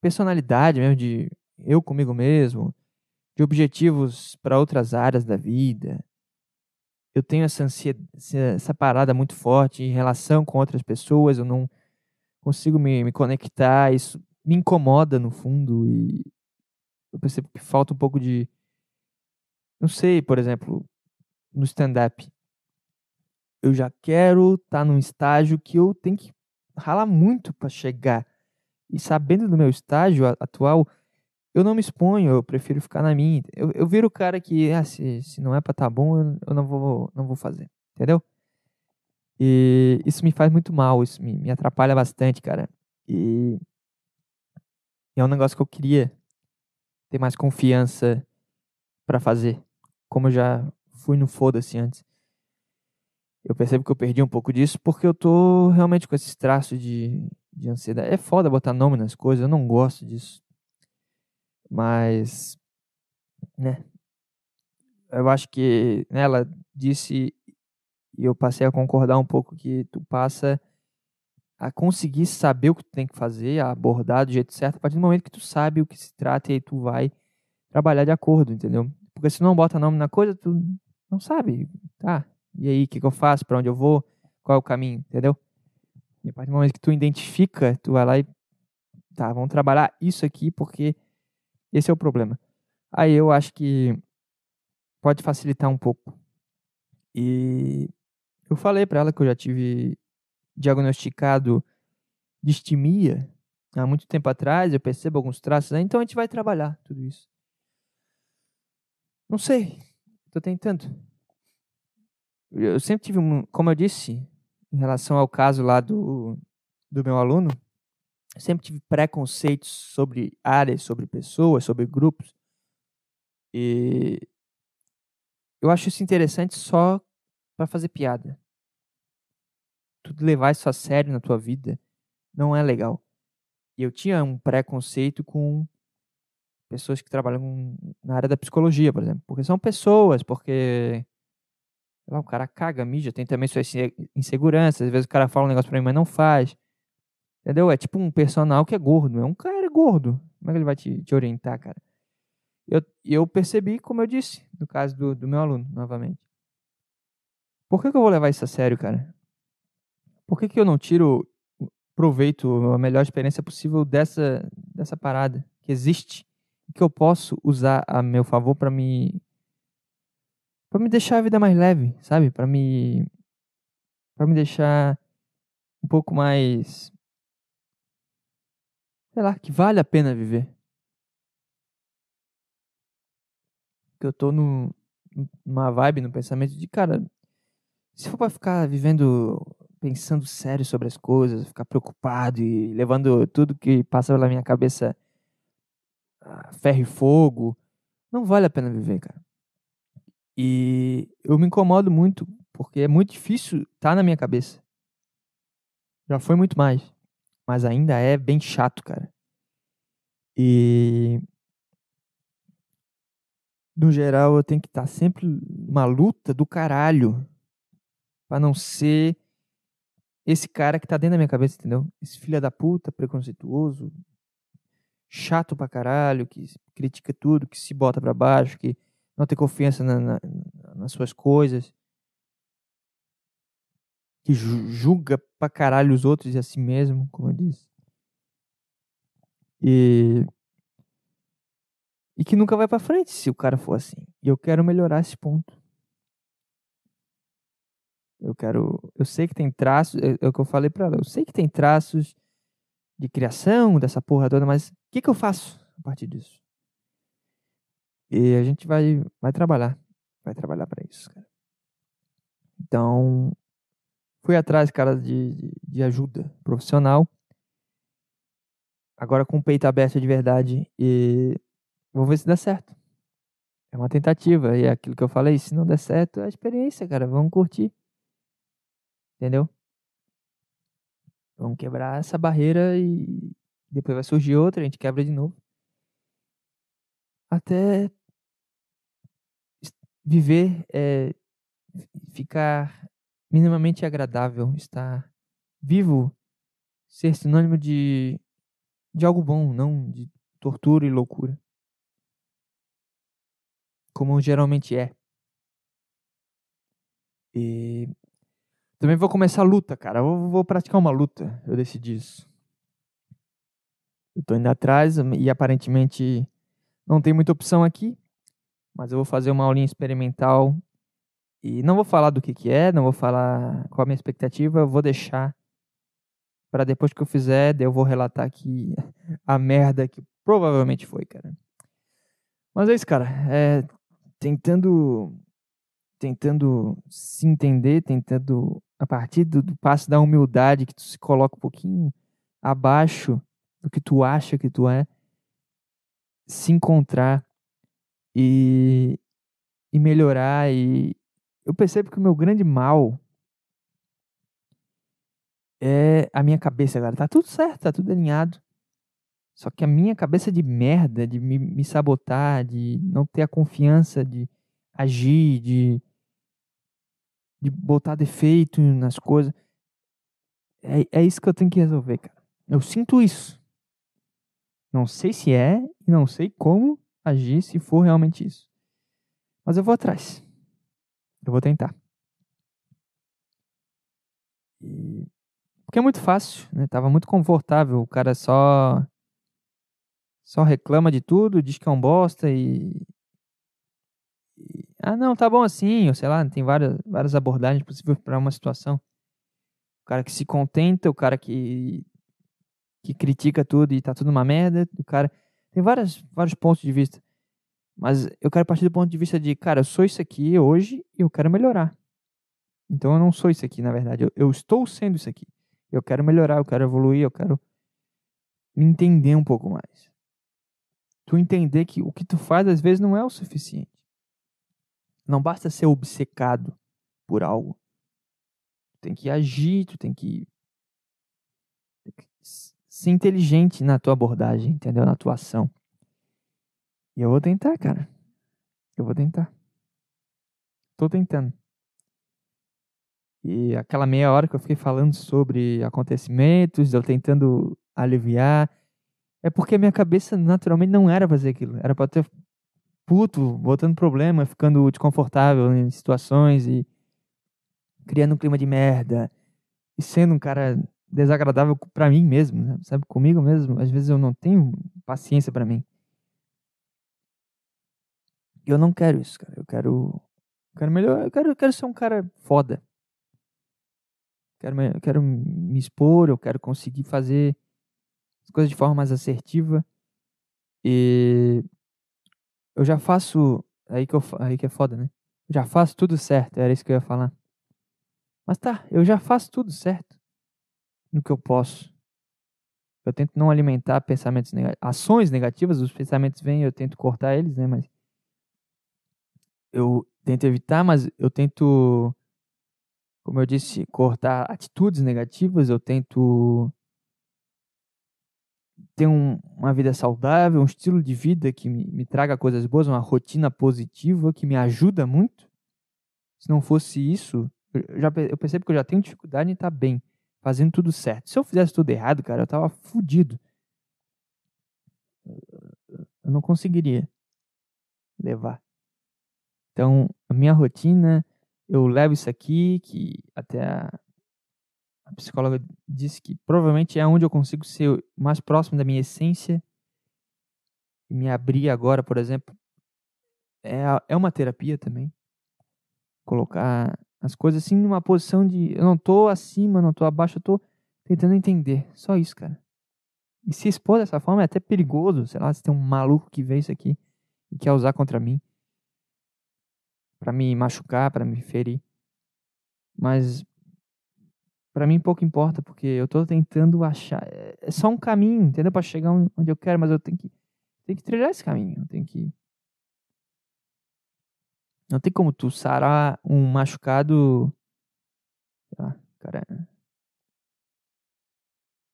personalidade mesmo, de eu comigo mesmo, de objetivos para outras áreas da vida. Eu tenho essa, ansia, essa- parada muito forte em relação com outras pessoas, eu não consigo me, me conectar, isso me incomoda no fundo e eu percebo que falta um pouco de. Não sei, por exemplo, no stand-up. Eu já quero estar num estágio que eu tenho que ralar muito para chegar. E sabendo do meu estágio atual, eu não me exponho, eu prefiro ficar na minha. Eu, eu viro o cara que, ah, se, se não é pra tá bom, eu, eu não, vou, não vou fazer. Entendeu? E isso me faz muito mal, isso me, me atrapalha bastante, cara. E e é um negócio que eu queria ter mais confiança pra fazer. Como eu já fui no foda-se antes. Eu percebo que eu perdi um pouco disso porque eu tô realmente com esses traços de, de ansiedade. É foda botar nome nas coisas, eu não gosto disso. Mas, né? Eu acho que né, ela disse E eu passei a concordar um pouco que tu passa a conseguir saber o que tu tem que fazer, a abordar do jeito certo, a partir do momento que tu sabe o que se trata e aí tu vai trabalhar de acordo, entendeu? Porque se não bota nome na coisa, tu não sabe, tá? E aí, o que, que eu faço? Para onde eu vou? Qual é o caminho, entendeu? E a partir do momento que tu identifica, tu vai lá e tá, vamos trabalhar isso aqui porque esse é o problema. Aí eu acho que pode facilitar um pouco. E eu falei para ela que eu já tive diagnosticado distimia há muito tempo atrás, eu percebo alguns traços, né? então a gente vai trabalhar tudo isso. Não sei, tô tentando. Eu sempre tive, um, como eu disse, em relação ao caso lá do, do meu aluno, eu sempre tive preconceitos sobre áreas, sobre pessoas, sobre grupos. E eu acho isso interessante só para fazer piada. Tu levar isso a sério na tua vida não é legal. E eu tinha um preconceito com pessoas que trabalham na área da psicologia, por exemplo. Porque são pessoas, porque lá, o cara caga, mija, tem também suas inseguranças. Às vezes o cara fala um negócio pra mim, mas não faz. Entendeu? É tipo um personal que é gordo. É um cara gordo. Como é que ele vai te, te orientar, cara? Eu, eu percebi, como eu disse, no caso do, do meu aluno, novamente. Por que, que eu vou levar isso a sério, cara? Por que, que eu não tiro proveito, a melhor experiência possível dessa, dessa parada que existe que eu posso usar a meu favor para me para me deixar a vida mais leve, sabe? Para me para me deixar um pouco mais sei lá, que vale a pena viver. Que eu tô no, numa vibe, no pensamento de, cara, se for pra ficar vivendo, pensando sério sobre as coisas, ficar preocupado e levando tudo que passa pela minha cabeça a ferro e fogo, não vale a pena viver, cara. E eu me incomodo muito, porque é muito difícil estar tá na minha cabeça. Já foi muito mais mas ainda é bem chato, cara. E no geral eu tenho que estar tá sempre uma luta do caralho para não ser esse cara que tá dentro da minha cabeça, entendeu? Esse filho da puta, preconceituoso, chato pra caralho, que critica tudo, que se bota para baixo, que não tem confiança na, na, nas suas coisas que julga pra caralho os outros e a si mesmo, como eu disse. E e que nunca vai para frente se o cara for assim. E eu quero melhorar esse ponto. Eu quero, eu sei que tem traços, é, é o que eu falei para ela, eu sei que tem traços de criação dessa porra toda, mas o que que eu faço a partir disso? E a gente vai vai trabalhar, vai trabalhar para isso, cara. Então, Fui atrás, cara, de, de, ajuda profissional. Agora com o peito aberto de verdade e vou ver se dá certo. É uma tentativa. E é aquilo que eu falei, se não der certo, é a experiência, cara. Vamos curtir. Entendeu? Vamos quebrar essa barreira e depois vai surgir outra, a gente quebra de novo. Até viver é ficar minimamente agradável, estar vivo, ser sinônimo de, de algo bom, não de tortura e loucura. Como geralmente é. E também vou começar a luta, cara. Eu vou praticar uma luta. Eu decidi isso. Eu tô indo atrás e aparentemente não tem muita opção aqui. Mas eu vou fazer uma aulinha experimental e não vou falar do que, que é, não vou falar qual a minha expectativa, vou deixar para depois que eu fizer, eu vou relatar aqui (laughs) a merda que provavelmente foi, cara. Mas é isso, cara. É, tentando tentando se entender, tentando a partir do, do passo da humildade que tu se coloca um pouquinho abaixo do que tu acha que tu é, se encontrar e, e melhorar e, eu percebo que o meu grande mal é a minha cabeça, galera. Tá tudo certo, tá tudo alinhado. Só que a minha cabeça de merda, de me, me sabotar, de não ter a confiança de agir, de, de botar defeito nas coisas. É, é isso que eu tenho que resolver, cara. Eu sinto isso. Não sei se é e não sei como agir se for realmente isso. Mas eu vou atrás. Eu vou tentar. Porque é muito fácil, né? Tava muito confortável. O cara só só reclama de tudo, diz que é um bosta e, e... ah, não, tá bom assim, ou sei lá, tem várias várias abordagens possíveis para uma situação. O cara que se contenta, o cara que que critica tudo e tá tudo uma merda, o cara tem várias vários pontos de vista. Mas eu quero partir do ponto de vista de, cara, eu sou isso aqui hoje e eu quero melhorar. Então eu não sou isso aqui, na verdade. Eu, eu estou sendo isso aqui. Eu quero melhorar, eu quero evoluir, eu quero me entender um pouco mais. Tu entender que o que tu faz às vezes não é o suficiente. Não basta ser obcecado por algo. Tu tem que agir, tu tem que, ser inteligente na tua abordagem, entendeu? Na tua ação. E eu vou tentar, cara. Eu vou tentar. Tô tentando. E aquela meia hora que eu fiquei falando sobre acontecimentos, eu tentando aliviar, é porque minha cabeça naturalmente não era fazer aquilo. Era pra ter puto, botando problema, ficando desconfortável em situações e criando um clima de merda e sendo um cara desagradável pra mim mesmo, né? sabe? Comigo mesmo. Às vezes eu não tenho paciência pra mim. Eu não quero isso, cara. Eu quero. Quero melhor. Eu quero, eu quero ser um cara foda. Quero, eu quero me expor, eu quero conseguir fazer as coisas de forma mais assertiva. E eu já faço. Aí que, eu, aí que é foda, né? Eu já faço tudo certo, era isso que eu ia falar. Mas tá, eu já faço tudo certo no que eu posso. Eu tento não alimentar pensamentos negativos, ações negativas, os pensamentos vêm, eu tento cortar eles, né? Mas eu tento evitar, mas eu tento, como eu disse, cortar atitudes negativas, eu tento ter um- uma vida saudável, um estilo de vida que me, me traga coisas boas, uma rotina positiva que me ajuda muito. Se não fosse isso, eu, já, eu percebo que eu já tenho dificuldade em estar bem, fazendo tudo certo. Se eu fizesse tudo errado, cara, eu tava fudido. Eu não conseguiria levar. Então, a minha rotina, eu levo isso aqui, que até a, a psicóloga disse que provavelmente é onde eu consigo ser mais próximo da minha essência. E me abrir agora, por exemplo, é, é uma terapia também. Colocar as coisas assim numa posição de eu não tô acima, não tô abaixo, eu tô tentando entender. Só isso, cara. E se expor dessa forma é até perigoso, sei lá, se tem um maluco que vê isso aqui e quer usar contra mim para me machucar, para me ferir. Mas para mim pouco importa, porque eu tô tentando achar é é só um caminho, entendeu? Para chegar on- onde eu quero, mas eu tenho que tenho que trilhar esse caminho, eu tenho que não tem como tu sarar um machucado, lá, cara, o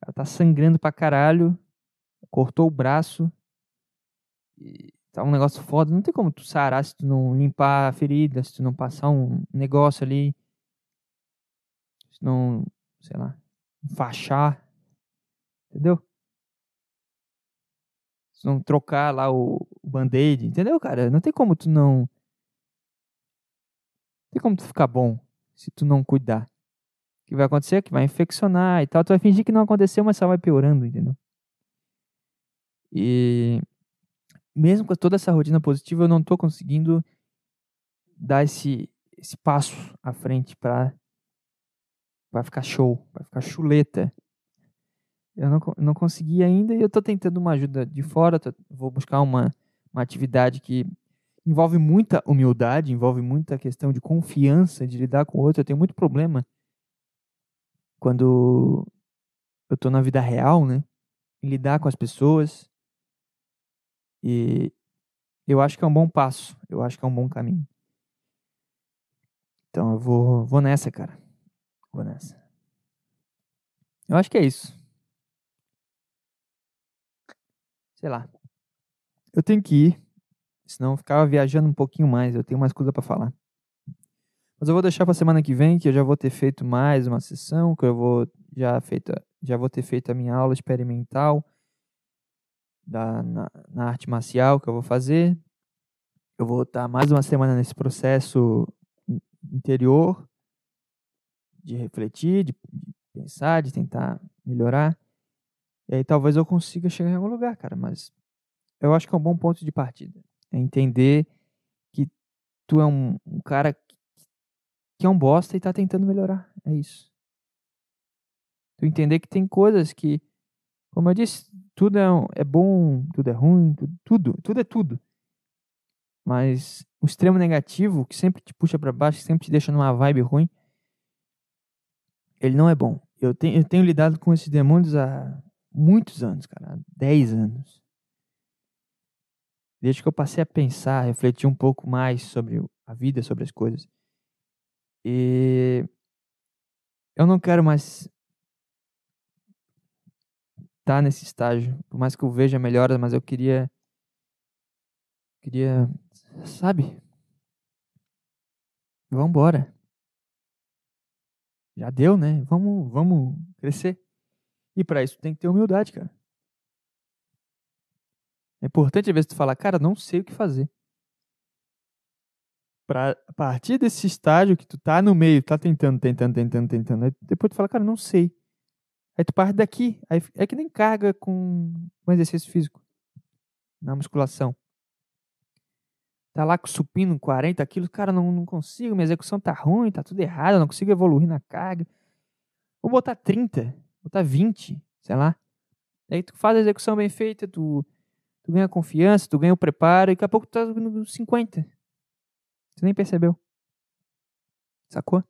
cara tá sangrando pra caralho, cortou o braço, e tá um negócio foda. Não tem como tu sarar se tu não limpar a ferida, se tu não passar um negócio ali, se não, sei lá, enfaixar, entendeu? Se não trocar lá o, o band-aid, entendeu, cara? Não tem como tu não. Não tem como tu ficar bom se tu não cuidar. O que vai acontecer é que vai infeccionar e tal. Tu vai fingir que não aconteceu, mas só vai piorando, entendeu? E mesmo com toda essa rotina positiva, eu não tô conseguindo dar esse, esse passo à frente pra, pra ficar show, pra ficar chuleta. Eu não, não consegui ainda e eu tô tentando uma ajuda de fora. tô- vou buscar uma, uma atividade que envolve muita humildade, envolve muita questão de confiança, de lidar com o outro. Eu tenho muito problema quando eu tô na vida real, né? Em lidar com as pessoas. E eu acho que é um bom passo. Eu acho que é um bom caminho. Então eu vou, vou nessa, cara. Vou nessa. Eu acho que é isso. Sei lá. Eu tenho que ir. Senão eu ficava viajando um pouquinho mais. Eu tenho mais coisa pra falar. Mas eu vou deixar pra semana que vem, que eu já vou ter feito mais uma sessão, que eu vou já, feita, já vou ter feito a minha aula experimental da, na, na arte marcial que eu vou fazer. Eu vou estar mais uma semana nesse processo in- interior de refletir, de, de pensar, de tentar melhorar. E aí talvez eu consiga chegar em algum lugar, cara. Mas eu acho que é um bom ponto de partida. É entender que tu é um, um cara que- que é um bosta e tá tentando melhorar. É isso. Tu entender que tem coisas que, como eu disse, tudo é, é bom, tudo é ruim, tudo, tudo, tudo é tudo. Mas o extremo negativo, que sempre te puxa pra baixo, que sempre te deixa numa vibe ruim, ele não é bom. Eu tenho, eu tenho lidado com esses demônios há muitos anos, cara. Há 10 anos. Desde que eu passei a pensar, refletir um pouco mais sobre a vida, sobre as coisas. E eu não quero mais estar nesse estágio. Por mais que eu veja melhoras, mas eu queria. Queria. Sabe? Vambora. Já deu, né? Vamos, vamos crescer. E pra isso tem que ter humildade, cara. É importante às vezes tu falar, cara, não sei o que fazer. Pra a partir desse estágio que tu tá no meio, tá tentando, tentando, tentando, tentando, depois tu fala, cara, não sei. Aí tu parte daqui. Aí é que nem carga com um exercício físico. Na musculação. Tá lá com supino 40 quilos, cara, não, não consigo, minha execução tá ruim, tá tudo errado, não consigo evoluir na carga. Vou botar 30, botar 20, sei lá. Aí tu faz a execução bem feita, tu, tu ganha confiança, tu ganha o preparo, e daqui a pouco tu tá no 50. Tu nem percebeu. Sacou?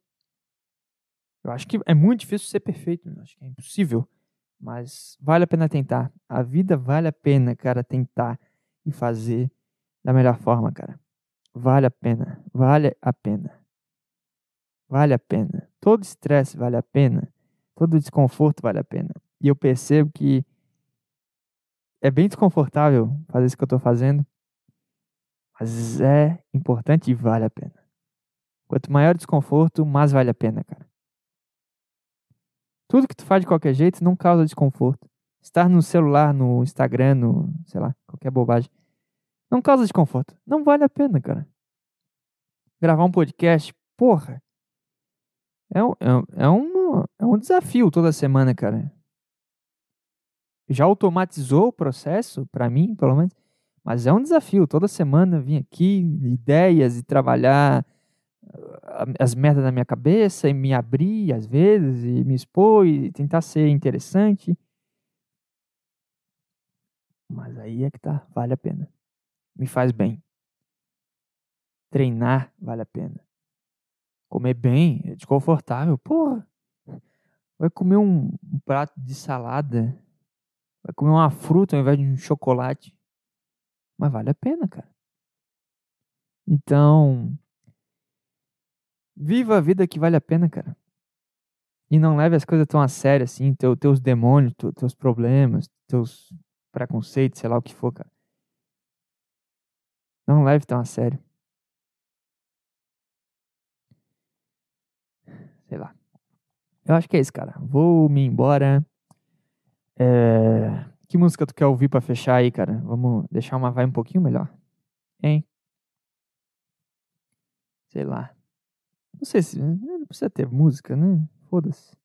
Eu acho que é muito difícil ser perfeito, eu acho que é impossível. Mas vale a pena tentar. A vida vale a pena, cara, tentar e fazer da melhor forma, cara. Vale a pena. Vale a pena. Vale a pena. Todo estresse vale a pena. Todo desconforto vale a pena. E eu percebo que é bem desconfortável fazer isso que eu tô fazendo. Mas é importante e vale a pena. Quanto maior o desconforto, mais vale a pena, cara. Tudo que tu faz de qualquer jeito não causa desconforto. Estar no celular, no Instagram, no, sei lá, qualquer bobagem, não causa desconforto. Não vale a pena, cara. Gravar um podcast, porra. É um, é, um- é, é um desafio toda semana, cara. Já automatizou o processo, pra mim, pelo menos. Mas é um desafio. Toda semana vir aqui, ideias e trabalhar as merdas na minha cabeça e me abrir às vezes e me expor e tentar ser interessante. Mas aí é que tá, vale a pena. Me faz bem. Treinar vale a pena. Comer bem é desconfortável. Porra. Vai comer um, um prato de salada. Vai comer uma fruta ao invés de um chocolate. Mas vale a pena, cara. Então, viva a vida que vale a pena, cara. E não leve as coisas tão a sério assim, teu, teus demônios, teu- teus problemas, teus preconceitos, sei lá o que for, cara. Não leve tão a sério. Sei lá. Eu acho que é isso, cara. Vou me embora. É, Que música tu quer ouvir pra fechar aí, cara? Vamos deixar uma vibe um pouquinho melhor. Hein? Sei lá. Não sei se. Não precisa ter música, né? Foda-se.